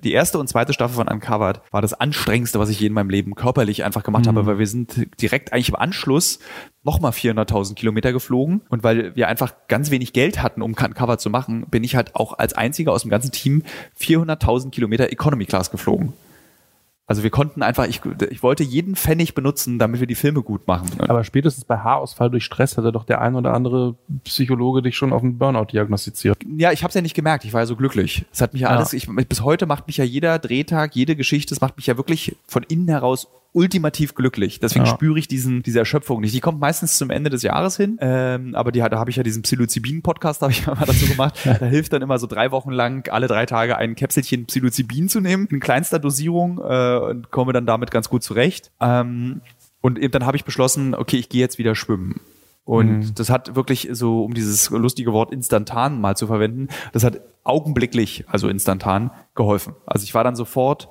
die erste und zweite Staffel von Uncovered war das anstrengendste, was ich je in meinem Leben körperlich einfach gemacht habe, weil wir sind direkt eigentlich im Anschluss nochmal 400.000 Kilometer geflogen und weil wir einfach ganz wenig Geld hatten, um Uncovered zu machen, bin ich halt auch als einziger aus dem ganzen Team 400.000 Kilometer Economy Class geflogen. Also wir konnten einfach, ich, ich wollte jeden Pfennig benutzen, damit wir die Filme gut machen. Aber spätestens bei Haarausfall durch Stress hätte doch der ein oder andere Psychologe dich schon auf einen Burnout diagnostiziert. Ja, ich habe es ja nicht gemerkt. Ich war ja so glücklich. Es hat mich ja, Ja. alles. Ich, bis heute macht mich ja jeder Drehtag, jede Geschichte, es macht mich ja wirklich von innen heraus ultimativ glücklich. Deswegen Ja. spüre ich diesen diese Erschöpfung nicht. Die kommt meistens zum Ende des Jahres hin. Ähm, aber die, da habe ich ja diesen Psilocybin-Podcast, [LAUGHS] habe ich mal dazu gemacht. [LAUGHS] Da hilft dann immer so drei Wochen lang alle drei Tage ein Käpselchen Psilocybin zu nehmen in kleinster Dosierung äh, und komme dann damit ganz gut zurecht. Ähm, und eben dann habe ich beschlossen, okay, ich gehe jetzt wieder schwimmen. Und das hat wirklich so, um dieses lustige Wort instantan mal zu verwenden, das hat augenblicklich, also instantan, geholfen. Also ich war dann sofort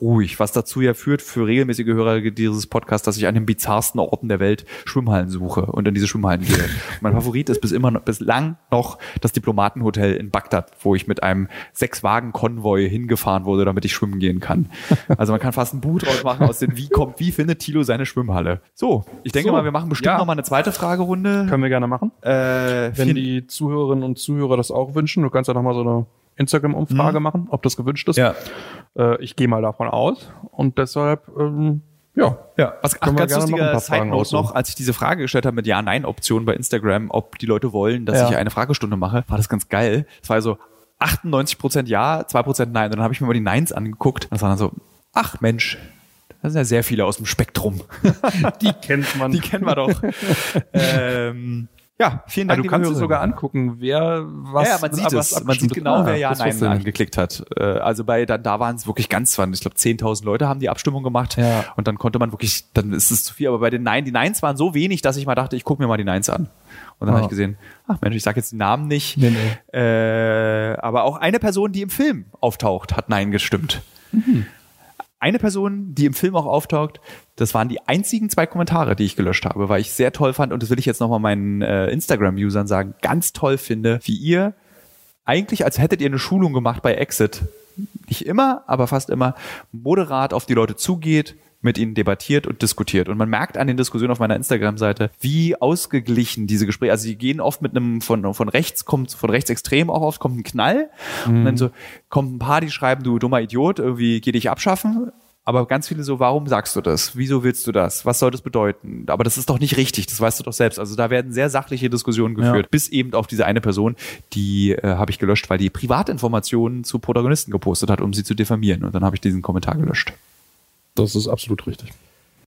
ruhig, was dazu ja führt für regelmäßige Hörer dieses Podcasts, dass ich an den bizarrsten Orten der Welt Schwimmhallen suche und in diese Schwimmhallen gehe. [LAUGHS] mein Favorit ist bis immer noch, bislang noch das Diplomatenhotel in Bagdad, wo ich mit einem Sechs-Wagen-Konvoi hingefahren wurde, damit ich schwimmen gehen kann. [LAUGHS] Also man kann fast ein Buch draus machen aus den, wie kommt, wie findet Thilo seine Schwimmhalle? So, ich denke So, mal, wir machen bestimmt ja. noch mal eine zweite Fragerunde. Können wir gerne machen. Äh, Wenn die Zuhörerinnen und Zuhörer das auch wünschen, du kannst ja nochmal so eine Instagram-Umfrage machen, ob das gewünscht ist. ja. Äh, ich gehe mal davon aus und deshalb, ähm, ja. Ja, was ach, Können wir ganz gerne noch ein lustiger aussuchen. noch, als ich diese Frage gestellt habe mit Ja-Nein-Option bei Instagram, ob die Leute wollen, dass Ja. ich eine Fragestunde mache, war das ganz geil. Es war so 98% Ja, 2% Nein. Und dann habe ich mir mal die Neins angeguckt und das war dann so, ach Mensch, das sind ja sehr viele aus dem Spektrum. [LAUGHS] Die kennt man. Die kennen wir doch. [LAUGHS] ähm, ja, vielen Ah, Dank. du liebe kannst dir Hörer. sogar angucken, wer was. ja, ja, man sieht was es. Man abgestimmt sieht hat. genau, Ah, wer ja, das nein nicht. angeklickt hat. Äh, Also bei, da, da waren es wirklich ganz, waren, ich glaube, 10.000 Leute haben die Abstimmung gemacht. Ja. Und dann konnte man wirklich, dann ist es zu viel. Aber bei den Nein, die Neins waren so wenig, dass ich mal dachte, ich gucke mir mal die Neins an. Und dann Ah. habe ich gesehen, ach Mensch, ich sage jetzt den Namen nicht. Nee, nee. Äh, aber auch eine Person, die im Film auftaucht, hat Nein gestimmt. Eine Person, die im Film auch auftaucht, das waren die einzigen zwei Kommentare, die ich gelöscht habe, weil ich sehr toll fand. Und das will ich jetzt nochmal meinen äh, Instagram-Usern sagen, ganz toll finde, wie ihr eigentlich, als hättet ihr eine Schulung gemacht bei Exit, nicht immer, aber fast immer, moderat auf die Leute zugeht, mit ihnen debattiert und diskutiert. Und man merkt an den Diskussionen auf meiner Instagram-Seite, wie ausgeglichen diese Gespräche, also sie gehen oft mit einem, von, von rechts kommt, von rechtsextrem auch oft kommt ein Knall und dann so, kommt ein paar, die schreiben, du dummer Idiot, irgendwie geh dich abschaffen. Aber ganz viele so, warum sagst du das? Wieso willst du das? Was soll das bedeuten? Aber das ist doch nicht richtig, das weißt du doch selbst. Also da werden sehr sachliche Diskussionen geführt, ja. bis eben auf diese eine Person, die äh, habe ich gelöscht, weil die Privatinformationen zu Protagonisten gepostet hat, um sie zu diffamieren. Und dann habe ich diesen Kommentar gelöscht. Das ist absolut richtig.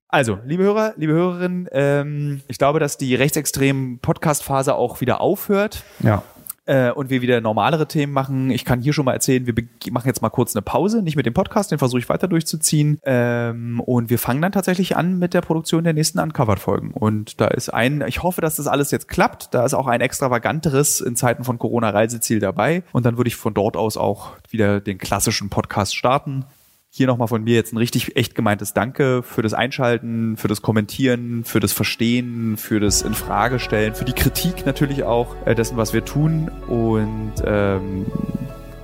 Also, liebe Hörer, liebe Hörerinnen, ähm, ich glaube, dass die rechtsextremen Podcast-Phase auch wieder aufhört. Ja äh, und wir wieder normalere Themen machen. Ich kann hier schon mal erzählen, wir machen jetzt mal kurz eine Pause, nicht mit dem Podcast, den versuche ich weiter durchzuziehen. Ähm, und wir fangen dann tatsächlich an mit der Produktion der nächsten Uncovered-Folgen. Und da ist ein, ich hoffe, dass das alles jetzt klappt. Da ist auch ein extravaganteres in Zeiten von Corona Reiseziel dabei. Und dann würde ich von dort aus auch wieder den klassischen Podcast starten hier nochmal von mir jetzt ein richtig echt gemeintes Danke für das Einschalten, für das Kommentieren, für das Verstehen, für das Infragestellen, für die Kritik natürlich auch äh, dessen, was wir tun. Und ähm,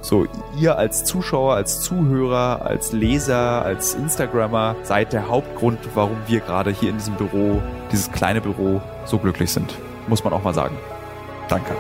so, ihr als Zuschauer, als Zuhörer, als Leser, als Instagrammer seid der Hauptgrund, warum wir gerade hier in diesem Büro, dieses kleine Büro, so glücklich sind. Muss man auch mal sagen. Danke.